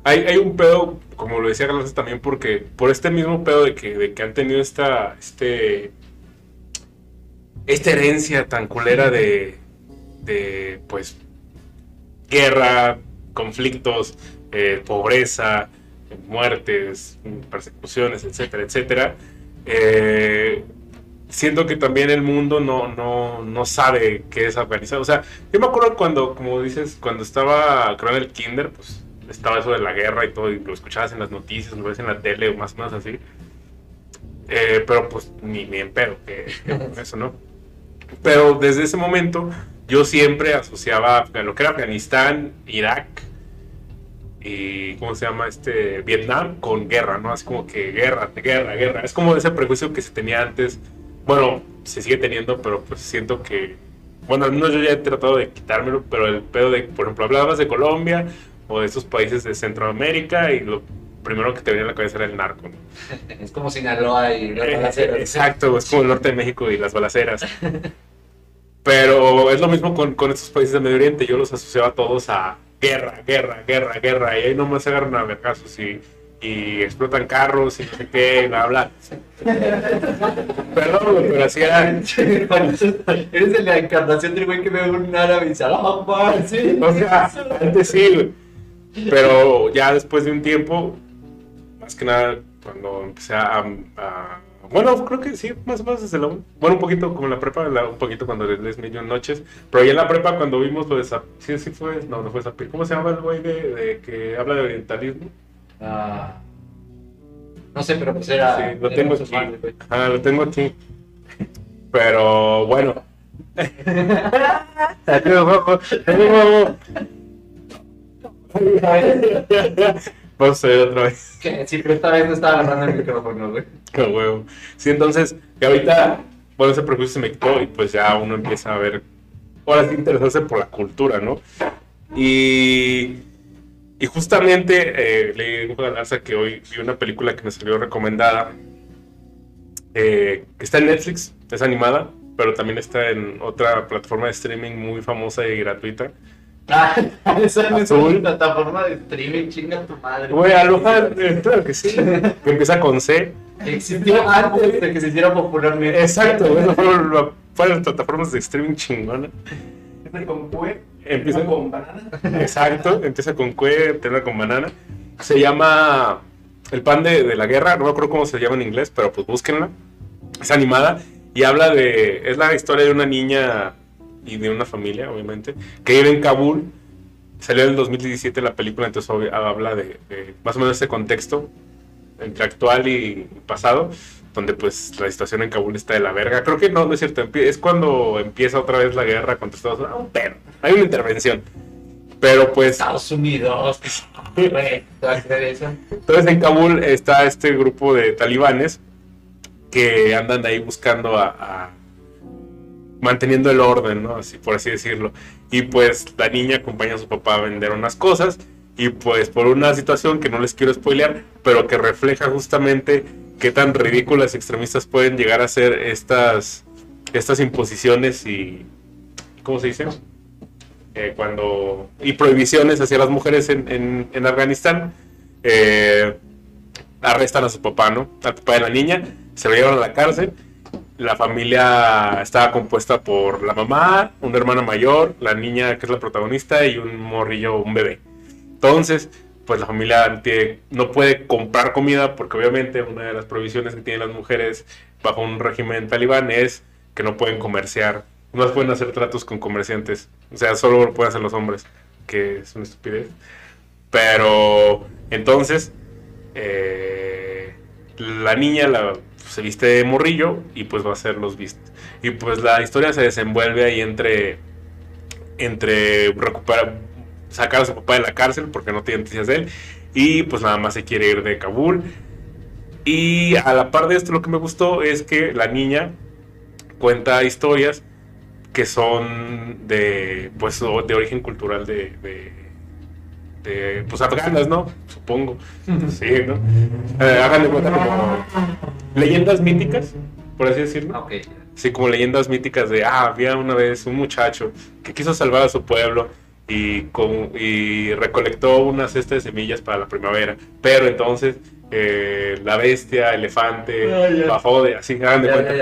hay, hay un pedo, como lo decía Carlos también, porque por este mismo pedo de que, de que han tenido esta. Este, esta herencia tan culera de. De pues. guerra, conflictos, eh, pobreza, muertes, persecuciones, etcétera, etcétera. Eh, siento que también el mundo no, no, no sabe qué es Afganistán. O sea, yo me acuerdo cuando, como dices, cuando estaba, creo en el kinder, pues estaba eso de la guerra y todo, y lo escuchabas en las noticias, lo ves en la tele o más o menos así. Eh, pero pues ni, ni en pedo que, eso, ¿no? Pero desde ese momento yo siempre asociaba Afga- lo que era Afganistán, Irak y ¿cómo se llama? este Vietnam con guerra, ¿no? Así como que guerra, guerra, guerra. Es como ese prejuicio que se tenía antes. Bueno, se sigue teniendo, pero pues siento que bueno, al menos yo ya he tratado de quitármelo, pero el pedo de, por ejemplo, hablabas de Colombia o de esos países de Centroamérica y lo primero que te venía a la cabeza era el narco. ¿no? Es como Sinaloa y las Eh, balaceras. Exacto, es como el norte de México y las balaceras. Pero es lo mismo con, con estos países de Medio Oriente. Yo los asociaba todos a guerra, guerra, guerra, guerra. Y ahí nomás se agarran a vergazos y, y explotan carros y no sé qué, bla, bla. Perdón, pero así era. Eres de la encarnación del güey que ve un árabe y dice, "Ah, pa", sí. O sea, antes sí, güey. Pero ya después de un tiempo, más que nada, cuando empecé a. a- bueno, creo que sí, más o menos desde la. Bueno, un poquito como en la prepa, la- un poquito cuando les Million Noches. Pero ya en la prepa, cuando vimos lo de. Zap- Sí, sí fue. No, no fue Zapir. ¿Cómo se llama el güey de, de que habla de orientalismo? Ah, no sé, pero pues era. Sí, lo era tengo aquí. Ah, lo tengo aquí. Pero bueno. Vamos a ver otra vez. Que sí, pero esta vez no estaba agarrando el micrófono, güey. Qué huevo. Sí, entonces, que ahorita, bueno, ese prejuicio se me quitó y pues ya uno empieza a ver, ahora sí interesarse por la cultura, ¿no? Y, y justamente eh, le digo a Lanza que hoy vi una película que me salió recomendada, eh, que está en Netflix, es animada, pero también está en otra plataforma de streaming muy famosa y gratuita. Ah, esa no es una plataforma de streaming, chinga tu madre. Güey, Aloha, claro que sí, que empieza con C. Existió antes de que se hiciera popularmente. Exacto, fueron, la- fueron las plataformas de streaming chingona. Con cue, Empieza con banana. Exacto, empieza con cue, termina con banana. Se llama El pan de, de la guerra, no me acuerdo cómo se llama en inglés, pero pues búsquenla. Es animada y habla de. Es la historia de una niña y de una familia, obviamente, que vive en Kabul. Salió en el 2017 la película, entonces habla de, de más o menos ese contexto entre actual y pasado, donde pues la situación en Kabul está de la verga. Creo que no, no es cierto, es cuando empieza otra vez la guerra contra Estados Unidos. Ah, un pedo, hay una intervención. Pero pues Estados Unidos. Entonces en Kabul está este grupo de talibanes que andan ahí buscando a, a- manteniendo el orden, ¿no? Así por así decirlo. Y pues la niña acompaña a su papá a vender unas cosas y pues por una situación que no les quiero spoilear, pero que refleja justamente qué tan ridículas y extremistas pueden llegar a ser estas estas imposiciones y ¿cómo se dice? Eh, cuando y prohibiciones hacia las mujeres en, en- en Afganistán eh, arrestan a su papá, ¿no? Al papá de la niña, se lo llevan a la cárcel. La familia estaba compuesta por la mamá, una hermana mayor, la niña que es la protagonista y un morrillo, un bebé. Entonces, pues la familia no puede comprar comida porque obviamente una de las prohibiciones que tienen las mujeres bajo un régimen talibán es que no pueden comerciar, no pueden hacer tratos con comerciantes. O sea, solo lo pueden hacer los hombres, que es una estupidez. Pero entonces, eh, la niña la, se viste de morrillo y pues va a hacer los vistos. Y pues la historia se desenvuelve ahí entre, entre recuperar, sacar a su papá de la cárcel porque no tiene noticias de él. Y pues nada más se quiere ir de Kabul. Y a la par de esto lo que me gustó es que la niña cuenta historias que son de pues de origen cultural de, de, pues afganas, ¿no? Supongo. Sí, ¿no? Eh, hagan de cuenta como leyendas míticas, por así decirlo. Ok. Sí, como leyendas míticas de, ah, había una vez un muchacho que quiso salvar a su pueblo y, con, y recolectó una cesta de semillas para la primavera. Pero entonces eh, la bestia, elefante, Ah, ya. bajó de así, hagan de cuenta.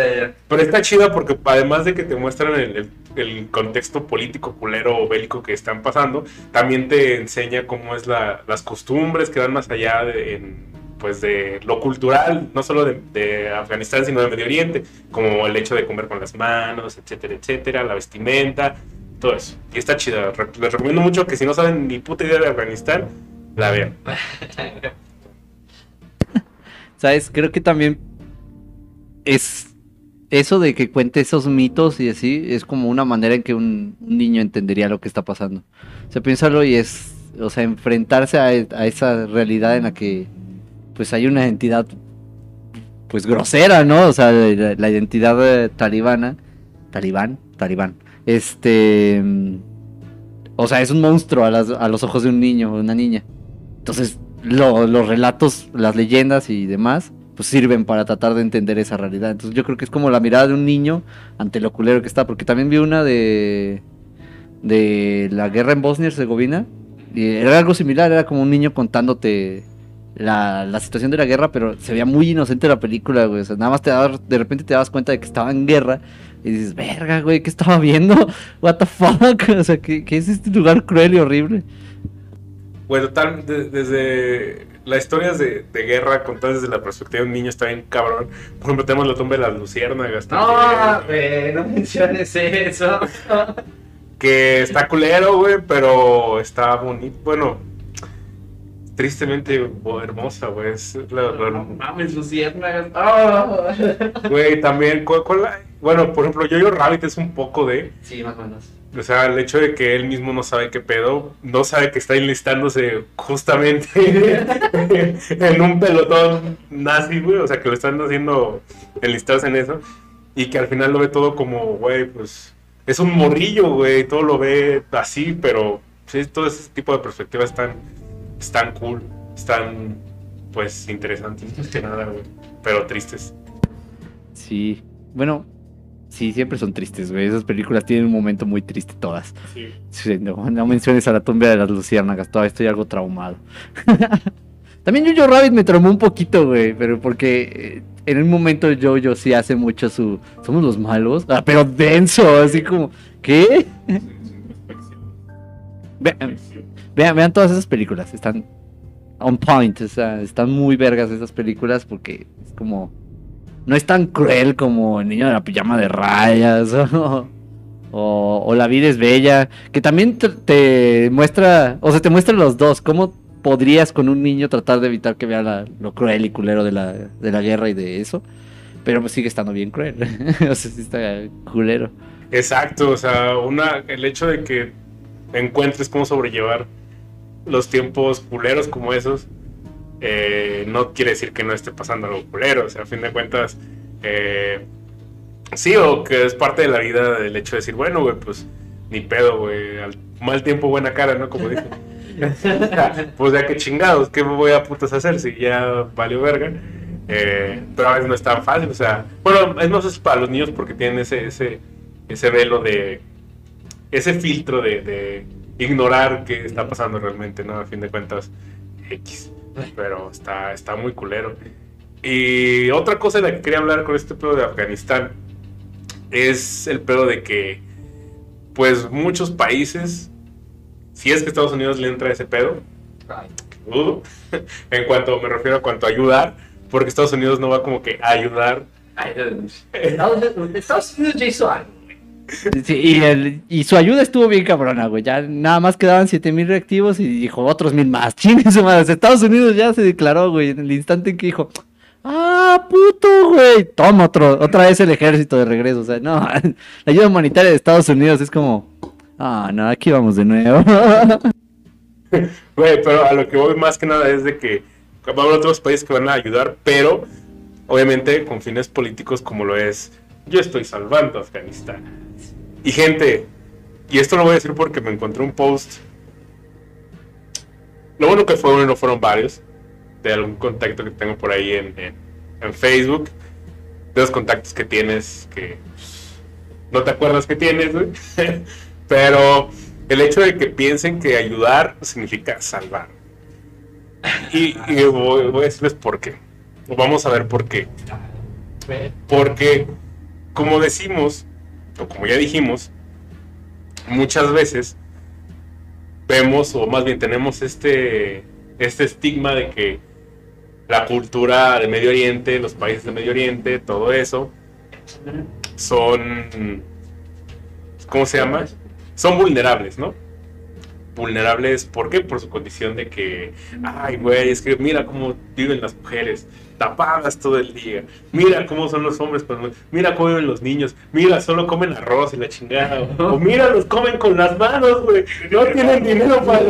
Pero está chido porque además de que te muestran el, el- el contexto político culero o bélico que están pasando, también te enseña cómo es la, las costumbres que van más allá de, en, pues de lo cultural, no solo de, de Afganistán, sino de Medio Oriente, como el hecho de comer con las manos, etcétera, etcétera, la vestimenta, todo eso. Y está chida. Les recomiendo mucho que si no saben ni puta idea de Afganistán, la vean. ¿Sabes? Creo que también es eso de que cuente esos mitos y así, es como una manera en que un, niño entendería lo que está pasando. O sea, piénsalo y es, o sea, enfrentarse a, esa realidad en la que pues hay una entidad pues grosera, ¿no? O sea, la, identidad eh, talibana, talibán, talibán, este, mm, o sea, es un monstruo a, las- los ojos de un niño o una niña. Entonces, lo- los relatos, las leyendas y demás, pues sirven para tratar de entender esa realidad. Entonces, yo creo que es como la mirada de un niño ante lo culero que está, porque también vi una de de la guerra en Bosnia y Herzegovina. Y era algo similar, era como un niño contándote la, la situación de la guerra, pero se veía muy inocente la película, güey. O sea, nada más te dabas- de repente te dabas cuenta de que estaba en guerra y dices, verga, güey, ¿qué estaba viendo? What the fuck? O sea, ¿qué, qué es este lugar cruel y horrible? Bueno, tal, de- desde las historias de, de guerra contadas desde la perspectiva de un niño está bien cabrón. Por ejemplo, tenemos la tumba de las luciérnagas. No, güey, no menciones eso. Que está culero, güey, pero está bonito. Bueno, tristemente hermosa, güey. Es la- la- No mames, luciérnagas. Güey, también, ¿cuál- cuál la- bueno, por ejemplo, Jojo Rabbit es un poco de, Sí, más o menos. O sea, el hecho de que él mismo no sabe qué pedo, no sabe que está enlistándose justamente en un pelotón nazi, güey, o sea, que lo están haciendo enlistados en eso, y que al final lo ve todo como, güey, pues, es un morrillo, güey, todo lo ve así, pero sí, todo ese tipo de perspectivas están, están cool, están, pues, interesantes, que nada, güey, pero tristes. Sí, bueno, sí, siempre son tristes, güey. Esas películas tienen un momento muy triste todas. Sí. Sí, no, no menciones a la tumba de las luciérnagas, todavía estoy algo traumado. También Jojo Rabbit me traumó un poquito, güey, pero porque eh, en un momento Jojo sí hace mucho su... Somos los malos, ah, pero denso, así como... ¿Qué? Vean, vean, vean todas esas películas, están on point, o sea, están muy vergas esas películas porque es como... No es tan cruel como El niño de la pijama de rayas o, o, o La vida es bella, que también te, muestra, o sea, te muestra los dos, cómo podrías con un niño tratar de evitar que vea lo cruel y culero de la, de la guerra y de eso, pero pues sigue estando bien cruel, o sea, sí está culero. Exacto, o sea, una, el hecho de que encuentres cómo sobrellevar los tiempos culeros como esos, eh, no quiere decir que no esté pasando algo culero, o sea, a fin de cuentas, eh, sí, o que es parte de la vida el hecho de decir, bueno, güey, pues ni pedo, güey, al mal tiempo buena cara, ¿no? Como dije. pues ya que chingados, ¿qué me voy a putas hacer si ya valió verga? Eh, pero a veces no es tan fácil, o sea, bueno, es más es para los niños porque tienen ese, ese, ese velo de, ese filtro de, de ignorar qué está pasando realmente, ¿no? A fin de cuentas, X. Pero está, está muy culero. Y otra cosa de la que quería hablar con este pedo de Afganistán es el pedo de que, pues, muchos países, si es que Estados Unidos le entra ese pedo, dudo, en cuanto, me refiero a cuanto a ayudar, porque Estados Unidos no va como que a ayudar. Ay, Estados, Estados Unidos ya hizo algo. Y, su ayuda estuvo bien cabrona, güey. Ya nada más quedaban 7000 reactivos y dijo otros mil más. Chingue su. Estados Unidos ya se declaró, güey, en el instante en que dijo, ah, puto, güey. Toma otro, otra vez el ejército de regreso. O sea, no, la ayuda humanitaria de Estados Unidos es como, ah, no, aquí vamos de nuevo. Güey, pero a lo que voy más que nada es de que va a haber otros países que van a ayudar, pero obviamente con fines políticos como lo es yo estoy salvando a Afganistán. Y gente, y esto lo voy a decir porque me encontré un post. Lo bueno que fue uno y no fueron varios, de algún contacto que tengo por ahí en, en- en Facebook, de los contactos que tienes que pues, no te acuerdas que tienes, güey. pero el hecho de que piensen que ayudar significa salvar. Y, y voy, voy a decirles por qué. Vamos a ver por qué. Porque, como decimos, o como ya dijimos, muchas veces vemos, o más bien tenemos este, este estigma de que la cultura del Medio Oriente, los países del Medio Oriente, todo eso, son, ¿cómo se llama? Son vulnerables, ¿no? Vulnerables, ¿por qué? Por su condición de que, ay, güey, es que mira cómo viven las mujeres, tapadas todo el día. Mira cómo son los hombres, cuando- mira cómo viven los niños. Mira, solo comen arroz y la chingada. O, o mira, los comen con las manos, güey. No tienen dinero para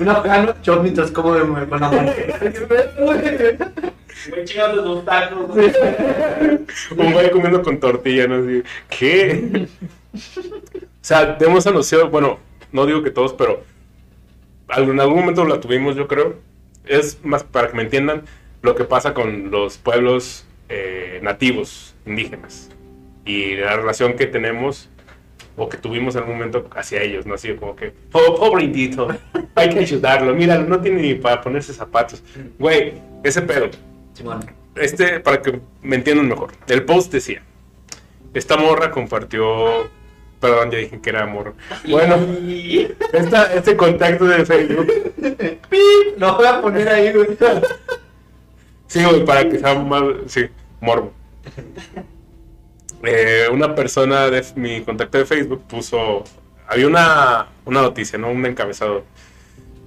Un afgano, yo mientras como de mano. Muy chingados de sus tacos. güey. Un güey comiendo con tortilla, ¿no? ¿Qué? O sea, hemos anunciado, bueno, no digo que todos, pero en algún momento la tuvimos, yo creo. Es más para que me entiendan lo que pasa con los pueblos eh, nativos, indígenas, y la relación que tenemos o que tuvimos en algún momento hacia ellos, ¿no? Así como que, "Po- pobre indito, hay que ayudarlo, mira, no tiene ni para ponerse zapatos. Güey, ese pedo. Simón. Este, para que me entiendan mejor. El post decía, esta morra compartió, perdón, ya dije que era morra. Bueno, esta, este contacto de Facebook, ¡Pip! Lo voy a poner ahí, güey. sí, güey, para que sea más, sí, morbo. Eh, una persona de mi contacto de Facebook puso, había una, una noticia, ¿no? Un encabezado.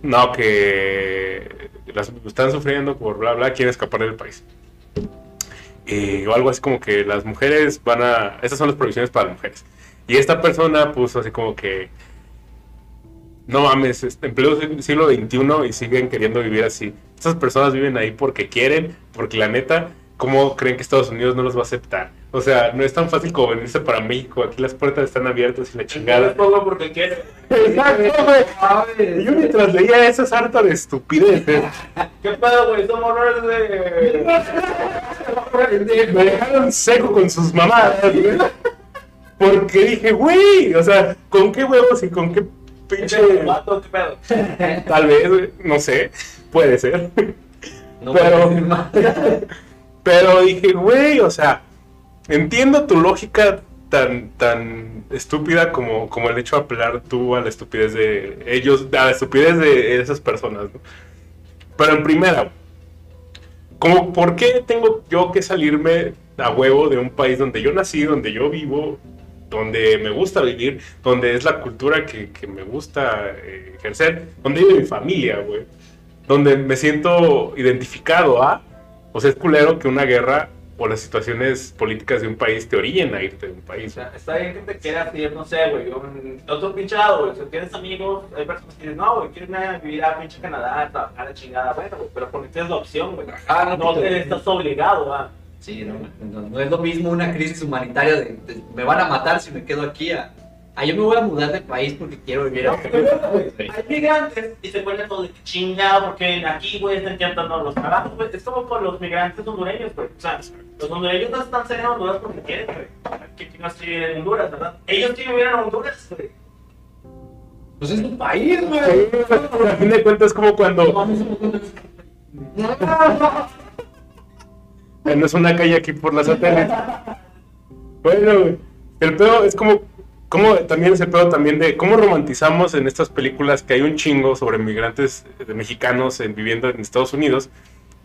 No, que las están sufriendo por bla, bla, quieren escapar del país. Y, o algo así como que las mujeres van a... Estas son las provisiones para las mujeres. Y esta persona puso así como que... No mames, es- en pleno sig- siglo XXI y siguen queriendo vivir así. Estas personas viven ahí porque quieren, porque la neta, ¿cómo creen que Estados Unidos no los va a aceptar? O sea, no es tan fácil como venirse para México. Aquí las puertas están abiertas y la chingada. pongo porque quiero. Exacto, güey. Yo mientras leía eso es harta de estupidez. ¿Qué pedo, güey? Somos horrores de. Me dejaron seco con sus mamadas, güey. Porque dije, güey, o sea, ¿con qué huevos y con qué pinche... Vato, ¿Qué pedo? Tal vez, güey, no sé, puede ser. No Pero-. Pero dije, güey, o sea, entiendo tu lógica tan, tan estúpida como, como el hecho de apelar tú a la estupidez de ellos, a la estupidez de esas personas, ¿no? Pero en primera, como, ¿por qué tengo yo que salirme a huevo de un país donde yo nací, donde yo vivo, donde me gusta vivir, donde es la cultura que, que me gusta eh, ejercer, donde vive mi familia, güey? Donde me siento identificado a, o sea, es culero que una guerra o las situaciones políticas de un país te orillen a irte de un O país. sea, está bien que te quieras ir, no sé, güey, otro pinchado, güey. Si tienes amigos, hay personas que dicen, no, güey, quiero irme a vivir a pinche Canadá, a trabajar la chingada, bueno, güey, pero porque tienes la opción, güey. Ah, no, No pito. te estás obligado, ah. Sí, no, no, no es lo mismo una crisis humanitaria de, de- me van a matar si me quedo aquí a, a yo me voy a mudar de país porque quiero vivir aquí. Hay migrantes y se ponen todo de chingado porque aquí, güey, están quitando los trabajos, güey. Es como con los migrantes hondureños, güey. O sea, los hondureños no están saliendo a Honduras porque quieren, güey. Que no estoy en Honduras, ¿verdad? Ellos quieren vivir en Honduras, güey. Pues es tu país, güey. A fin de cuentas es como cuando no es una calle aquí por la satélite. Bueno, el pedo es como, como también es el pedo también de cómo romantizamos en estas películas que hay un chingo sobre migrantes de mexicanos en, viviendo en Estados Unidos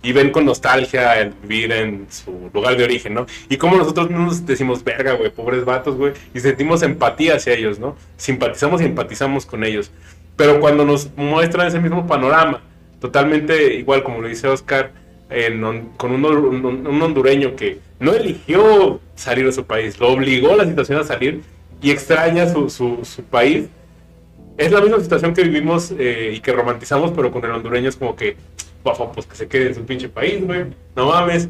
y ven con nostalgia el vivir en su lugar de origen, ¿no? Y como nosotros nos decimos, verga, güey, pobres vatos, güey, y sentimos empatía hacia ellos, ¿no? Simpatizamos y empatizamos con ellos. Pero cuando nos muestran ese mismo panorama, totalmente igual como lo dice Oscar, en con un, un- un hondureño que no eligió salir de su país, lo obligó la situación a salir y extraña su, su, su país. Es la misma situación que vivimos eh, y que romantizamos, pero con el hondureño es como que, "Bafo, pues que se quede en su pinche país, güey. No mames.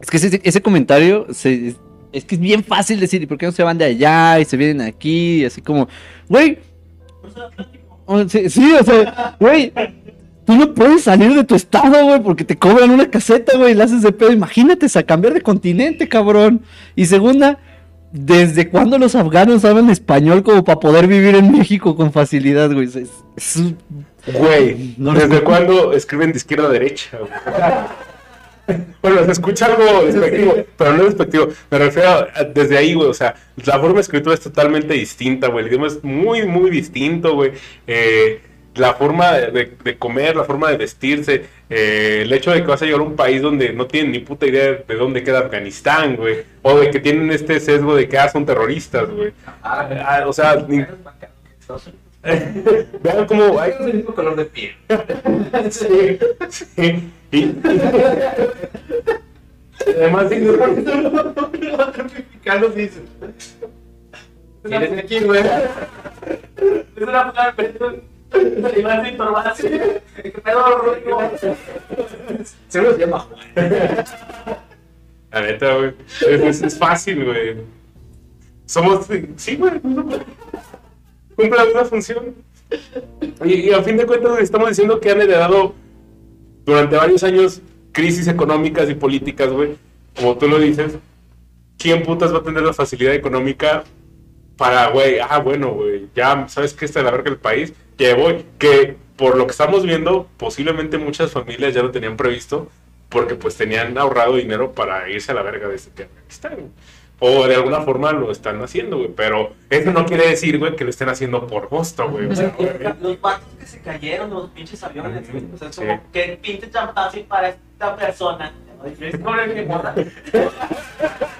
Es que ese, ese comentario se- es, es que es bien fácil decir, ¿y por qué no se van de allá y se vienen aquí? Así como, güey, O sea, sí, sí, o sea, güey, tú no puedes salir de tu estado, güey, porque te cobran una caseta, güey, y la haces de pedo. Imagínate, a cambiar de continente, cabrón. Y segunda, ¿desde cuándo los afganos hablan español como para poder vivir en México con facilidad, güey? Es, es un- Güey, No, ¿desde cuándo escriben de izquierda a derecha? bueno, se escucha algo despectivo, pero no es despectivo. Me refiero a- desde ahí, güey. O sea, la forma de escritura es totalmente distinta, güey. El idioma es muy, muy distinto, güey. Eh, la forma de, de comer, la forma de vestirse, eh, el hecho de que vas a llegar a un país donde no tienen ni puta idea de dónde queda Afganistán, güey. O de que tienen este sesgo de que ah, son terroristas, güey. Ah, o sea, ni- vean cómo hay el mismo color de piel. Sí, sí. Y, y- además, sí, Mexicanos dicen. Es una mujer, Víctor Vázquez. ¿Qué pedo, Rodrigo? Seguro se llama Juan. la neta, güey. Es, fácil, güey. somos, sí, güey, cumple misma función. Y, y a fin de cuentas estamos diciendo que han heredado durante varios años crisis económicas y políticas, güey. Como tú lo dices, ¿quién putas va a tener la facilidad económica para, güey, ah, bueno, güey, ya sabes que está de la verga el país, que voy, que por lo que estamos viendo, posiblemente muchas familias ya lo tenían previsto, porque pues tenían ahorrado dinero para irse a la verga de este tema. O de alguna forma lo están haciendo, güey. Pero eso no quiere decir, güey, que lo estén haciendo por gusto, güey. O sea. Los vatos que se cayeron los pinches aviones, güey. O sea, es Sí. como que pinche tan fácil para esta persona. Es como el que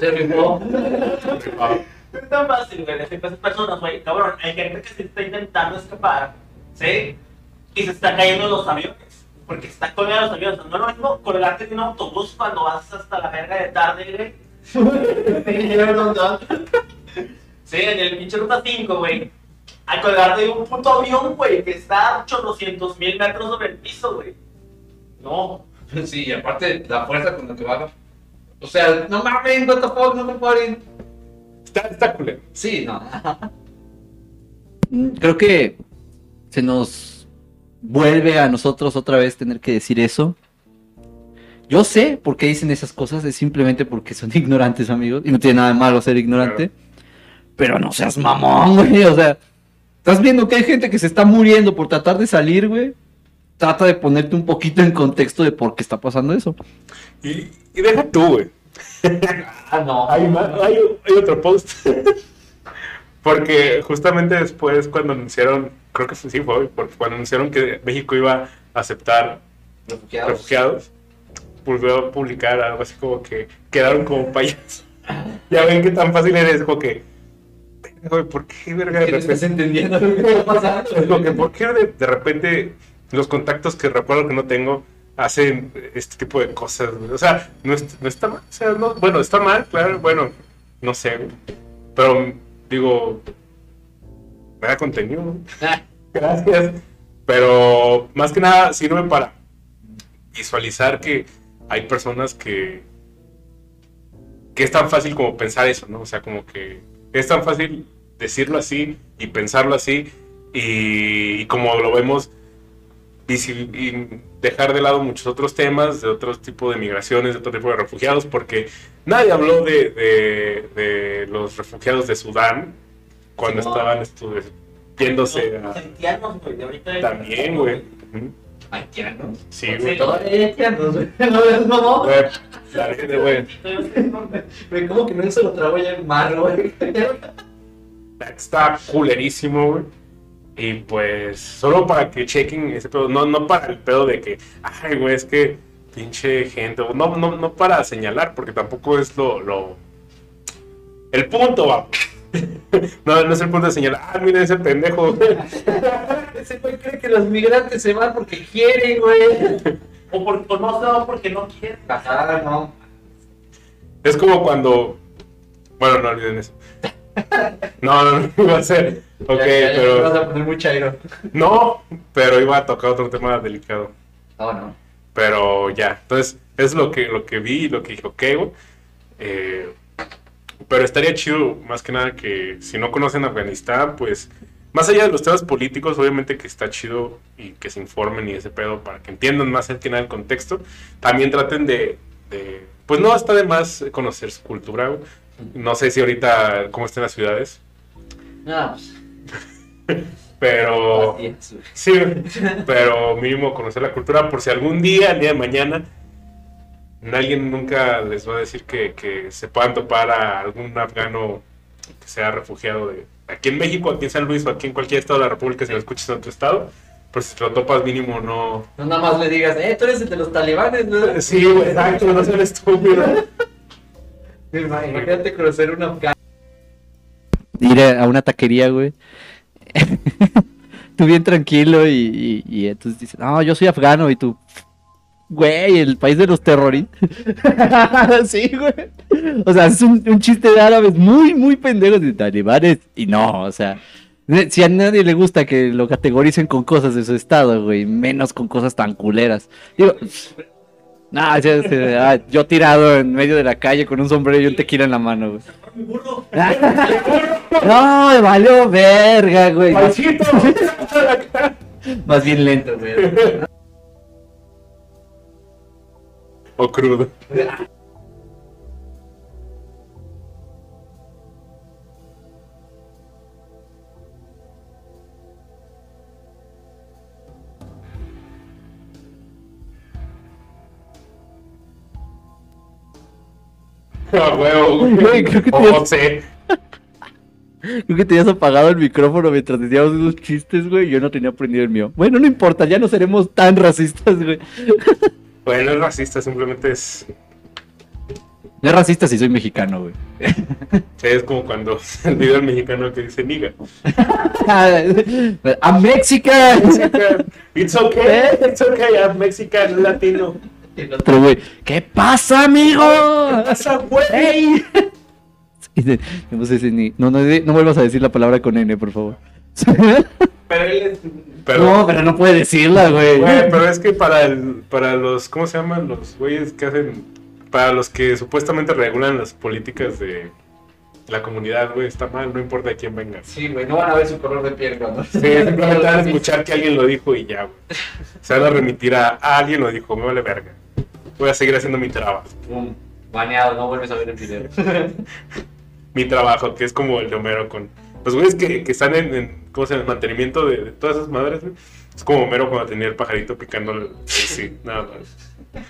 Se rifó. Ah, Es tan fácil, güey, decir a esas personas, güey. Cabrón, hay gente que se está intentando escapar, ¿sí? Y se está cayendo en los aviones. Porque está colgado en los aviones. No es lo mismo colgarte de un autobús cuando vas hasta la verga de tarde, güey. Sí, en el pinche ruta 5, güey. Al colgarte de un puto avión, güey, que está a 800 mil metros sobre el piso, güey. No. Sí, y aparte la fuerza con la que baja. O sea, no mames, what the fuck, no me paren. Está, está culero. Sí, no. Mm, Creo que se nos vuelve a nosotros otra vez tener que decir eso. Yo sé por qué dicen esas cosas, es simplemente porque son ignorantes, amigos. Y no tiene nada de malo ser ignorante. Pero no seas mamón, güey. O sea, estás viendo que hay gente que se está muriendo por tratar de salir, güey. Trata de ponerte un poquito en contexto de por qué está pasando eso. Y, y deja tú, güey. Ah, no. Hay, ma- hay, hay otro post. Porque justamente después, cuando anunciaron, creo que sí fue hoy, porque cuando anunciaron que México iba a aceptar Refugiados. refugiados, volvió a publicar algo así como que quedaron como payasos. Ya ven que tan fácil eres, como que. "Verga, güey, ¿Por qué, verga, de ¿Qué no estás repente? entendiendo lo que está pasando? Es como que, ¿por qué de, de repente los contactos que recuerdo que no tengo hacen este tipo de cosas? güey? O sea, no, es- no está mal. O sea, no- bueno, está mal, claro, bueno, no sé. güey. Pero digo, me da contenido. ¿no? Gracias. Pero más que nada sirve para visualizar que hay personas que que es tan fácil como pensar eso, ¿no? O sea, como que es tan fácil decirlo así y pensarlo así y, y como lo vemos visi- y dejar de lado muchos otros temas, de otro tipo de migraciones, de otro tipo de refugiados, porque nadie habló de, de- de los refugiados de Sudán cuando Sí, no. estaban estu- yéndose Los a... haitianos, güey, ahorita. También, güey. Haitianos. Sí, Sí. güey. Haitianos, güey. ¿No mamá? Güey, la neta, güey. Güey, ¿cómo que no se lo trago ya el mar, güey? Está culerísimo, güey. Y pues, solo para que chequen ese pedo, no, no para el pedo de que, ay, güey, es que pinche gente, no, no, no para señalar, porque tampoco es lo, lo... El punto, va. no, no es el punto de señalar, ah, mira ese pendejo. Ese güey cree que los migrantes se van porque quieren, güey. O, por, o no se va porque no quieren. Ajá, no. es como cuando... Bueno, no olviden eso. No, no, no iba a ser. Ok, Ya, ya, ya, te vas pero... a poner muy chairo. No, pero iba a tocar otro tema delicado. No, no. Pero ya, entonces es lo que, lo que vi, lo que dije, ok, güey. Eh, pero estaría chido, más que nada, que si no conocen Afganistán, pues, más allá de los temas políticos, obviamente que está chido y que se informen y ese pedo para que entiendan más que nada el contexto. También traten de, de- pues no está de más conocer su cultura, güey. No sé si ahorita cómo están las ciudades, No, pues. pero... Sí, pero mínimo conocer la cultura por si algún día, el día de mañana, alguien nunca les va a decir que, que se puedan topar a algún afgano que sea refugiado de aquí en México, aquí en San Luis o aquí en cualquier estado de la República si lo escuchas en otro estado, pues si te lo topas mínimo no... No nada más le digas, eh, tú eres el de los talibanes, ¿no? Sí, güey, exacto, no sean estúpidos. Imagínate conocer un afgano. ir a a una taquería, güey. Tú bien tranquilo y, entonces dices, no, yo soy afgano y tú, güey, el país de los terroristas. sí, güey. O sea, es un, un chiste de árabes muy, muy pendejos de talibanes. Y no, o sea, si a nadie le gusta que lo categoricen con cosas de su estado, güey, menos con cosas tan culeras. Digo, Nah, sí, sí, ah, yo tirado en medio de la calle con un sombrero y un tequila en la mano, güey. Burro. No, me valió verga, güey. Más bien lento, güey. o crudo. Ah, huevo, güey. Creo que. Creo tenías apagado el micrófono mientras decíamos unos chistes, güey. Yo no tenía prendido el mío. Bueno, no importa, ya no seremos tan racistas, güey. Bueno, no es racista, simplemente es. No es racista si soy mexicano, güey. Es como cuando el video del mexicano que dice niga. ¡A Mexican! It's okay, it's okay, I'm Mexican, latino. El otro, güey. ¿Qué pasa, amigo? pasa, güey? No, sé si ni- no, no, no vuelvas a decir la palabra con N, por favor. Pero él es. Pero, no, pero no puede decirla, güey. güey, pero es que para el, para los, ¿cómo se llaman? Los güeyes que hacen, para los que supuestamente regulan las políticas de la comunidad, güey, está mal, no importa de quién venga. Sí, güey, no van a ver su color de piel cuando. Sí, simplemente van a escuchar que alguien lo dijo y ya, güey. Se van a remitir a, "Ah, alguien lo dijo, me vale verga. Voy a seguir haciendo mi trabajo. Baneado, no vuelves a ver el video. Mi trabajo, que es como el de Homero con los güeyes que, que están en, en, ¿cómo se llama? El mantenimiento de, de todas esas madres, güey. Es como Homero cuando tenía el pajarito picando el... Sí, nada más.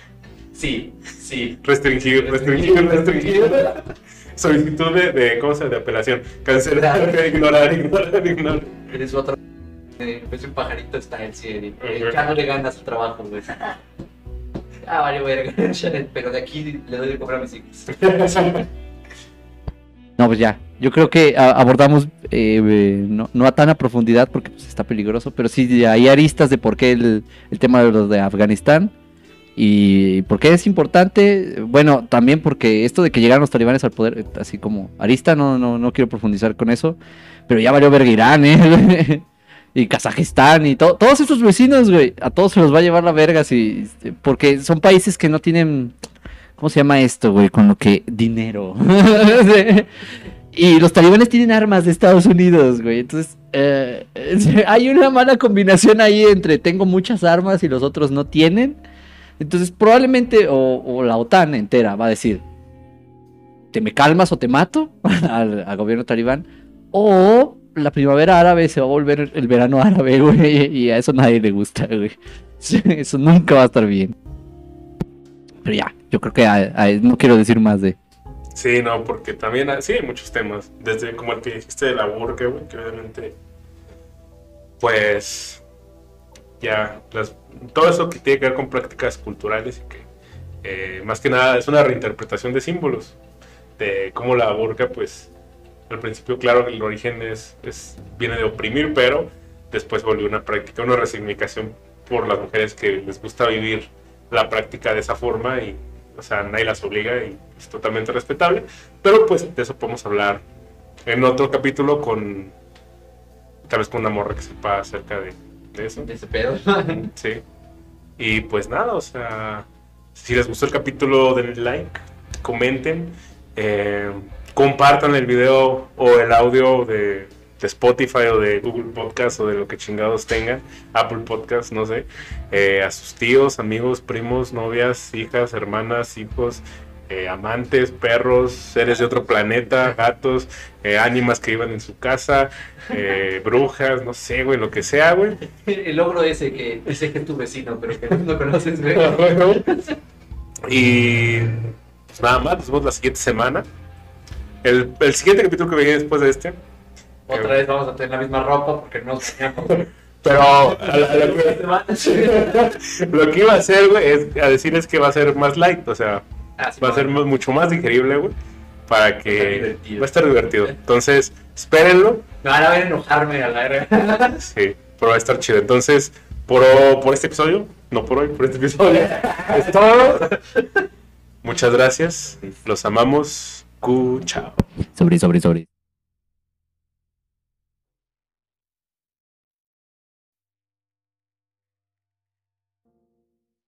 Sí, sí. Restringir, restringir, restringir. Solicitud de, de, ¿cómo se llama? De apelación. Cancelar, ignorar, ignorar, ignorar. Eres otro. Eh, ves un pajarito está en serio. Ujú. Ya no le ganas su trabajo, güey. Ah, vale, verga. Pero de aquí le doy de comer a mis hijos. No, pues ya. Yo creo que abordamos, eh, eh, no, no a tan a profundidad porque pues, está peligroso, pero sí hay aristas de por qué el, el tema de los de Afganistán y por qué es importante. Bueno, también porque esto de que llegaron los talibanes al poder, eh, así como arista, no, no, no quiero profundizar con eso, pero ya valió verga Irán, ¿eh? y Kazajistán y to- todos esos vecinos, güey, a todos se los va a llevar la verga, si, porque son países que no tienen, ¿cómo se llama esto, güey? Con lo que dinero. y los talibanes tienen armas de Estados Unidos, güey. Entonces, eh, hay una mala combinación ahí entre tengo muchas armas y los otros no tienen. Entonces, probablemente, o, o la OTAN entera va a decir, te me calmas o te mato al, al gobierno talibán, o la primavera árabe se va a volver el, verano árabe, güey, y a eso nadie le gusta, güey. Eso nunca va a estar bien. Pero ya, yo creo que ah, ah, no quiero decir más de... Sí, no, porque también hay- sí hay muchos temas. Desde como el que dijiste de la burka, güey, que obviamente. Pues. Ya, todo eso que tiene que ver con prácticas culturales y que. eh, más que nada es una reinterpretación de símbolos. De cómo la burka, pues. Al principio, claro, el origen es, es viene de oprimir, pero después volvió una práctica, una resignificación por las mujeres que les gusta vivir la práctica de esa forma y, o sea, nadie las obliga y es totalmente respetable. Pero pues de eso podemos hablar en otro capítulo con, tal vez con una morra que sepa acerca de, de eso. De ese pedo. Sí. Y pues nada, o sea, si les gustó el capítulo, denle like, comenten, eh, compartan el video o el audio de, de Spotify o de Google Podcast o de lo que chingados tengan, Apple Podcast, no sé, eh, a sus tíos, amigos, primos, novias, hijas, hermanas, hijos. eh, amantes, perros, seres de otro planeta, gatos, eh, ánimas que iban en su casa, eh, brujas, no sé, güey, lo que sea, güey. El logro ese que ese que es tu vecino, pero que no conoces, güey. Y pues nada más, nos vemos la siguiente semana. El, el siguiente capítulo que viene después de este. Otra vez vamos a tener la misma ropa porque no bañamos. Pero a la- a la lo que iba a hacer, güey, es a decir es que va a ser más light, o sea, Ah, sí, va a ser mu- mucho más digerible, güey, para que va a estar divertido. Entonces, espérenlo, Me van a ver enojarme a la sí, pero va a estar chido. Entonces, por, por este episodio, no por hoy, por este episodio, es todo. Muchas gracias, los amamos. Cu, chao. Sobre, sobre, sobre.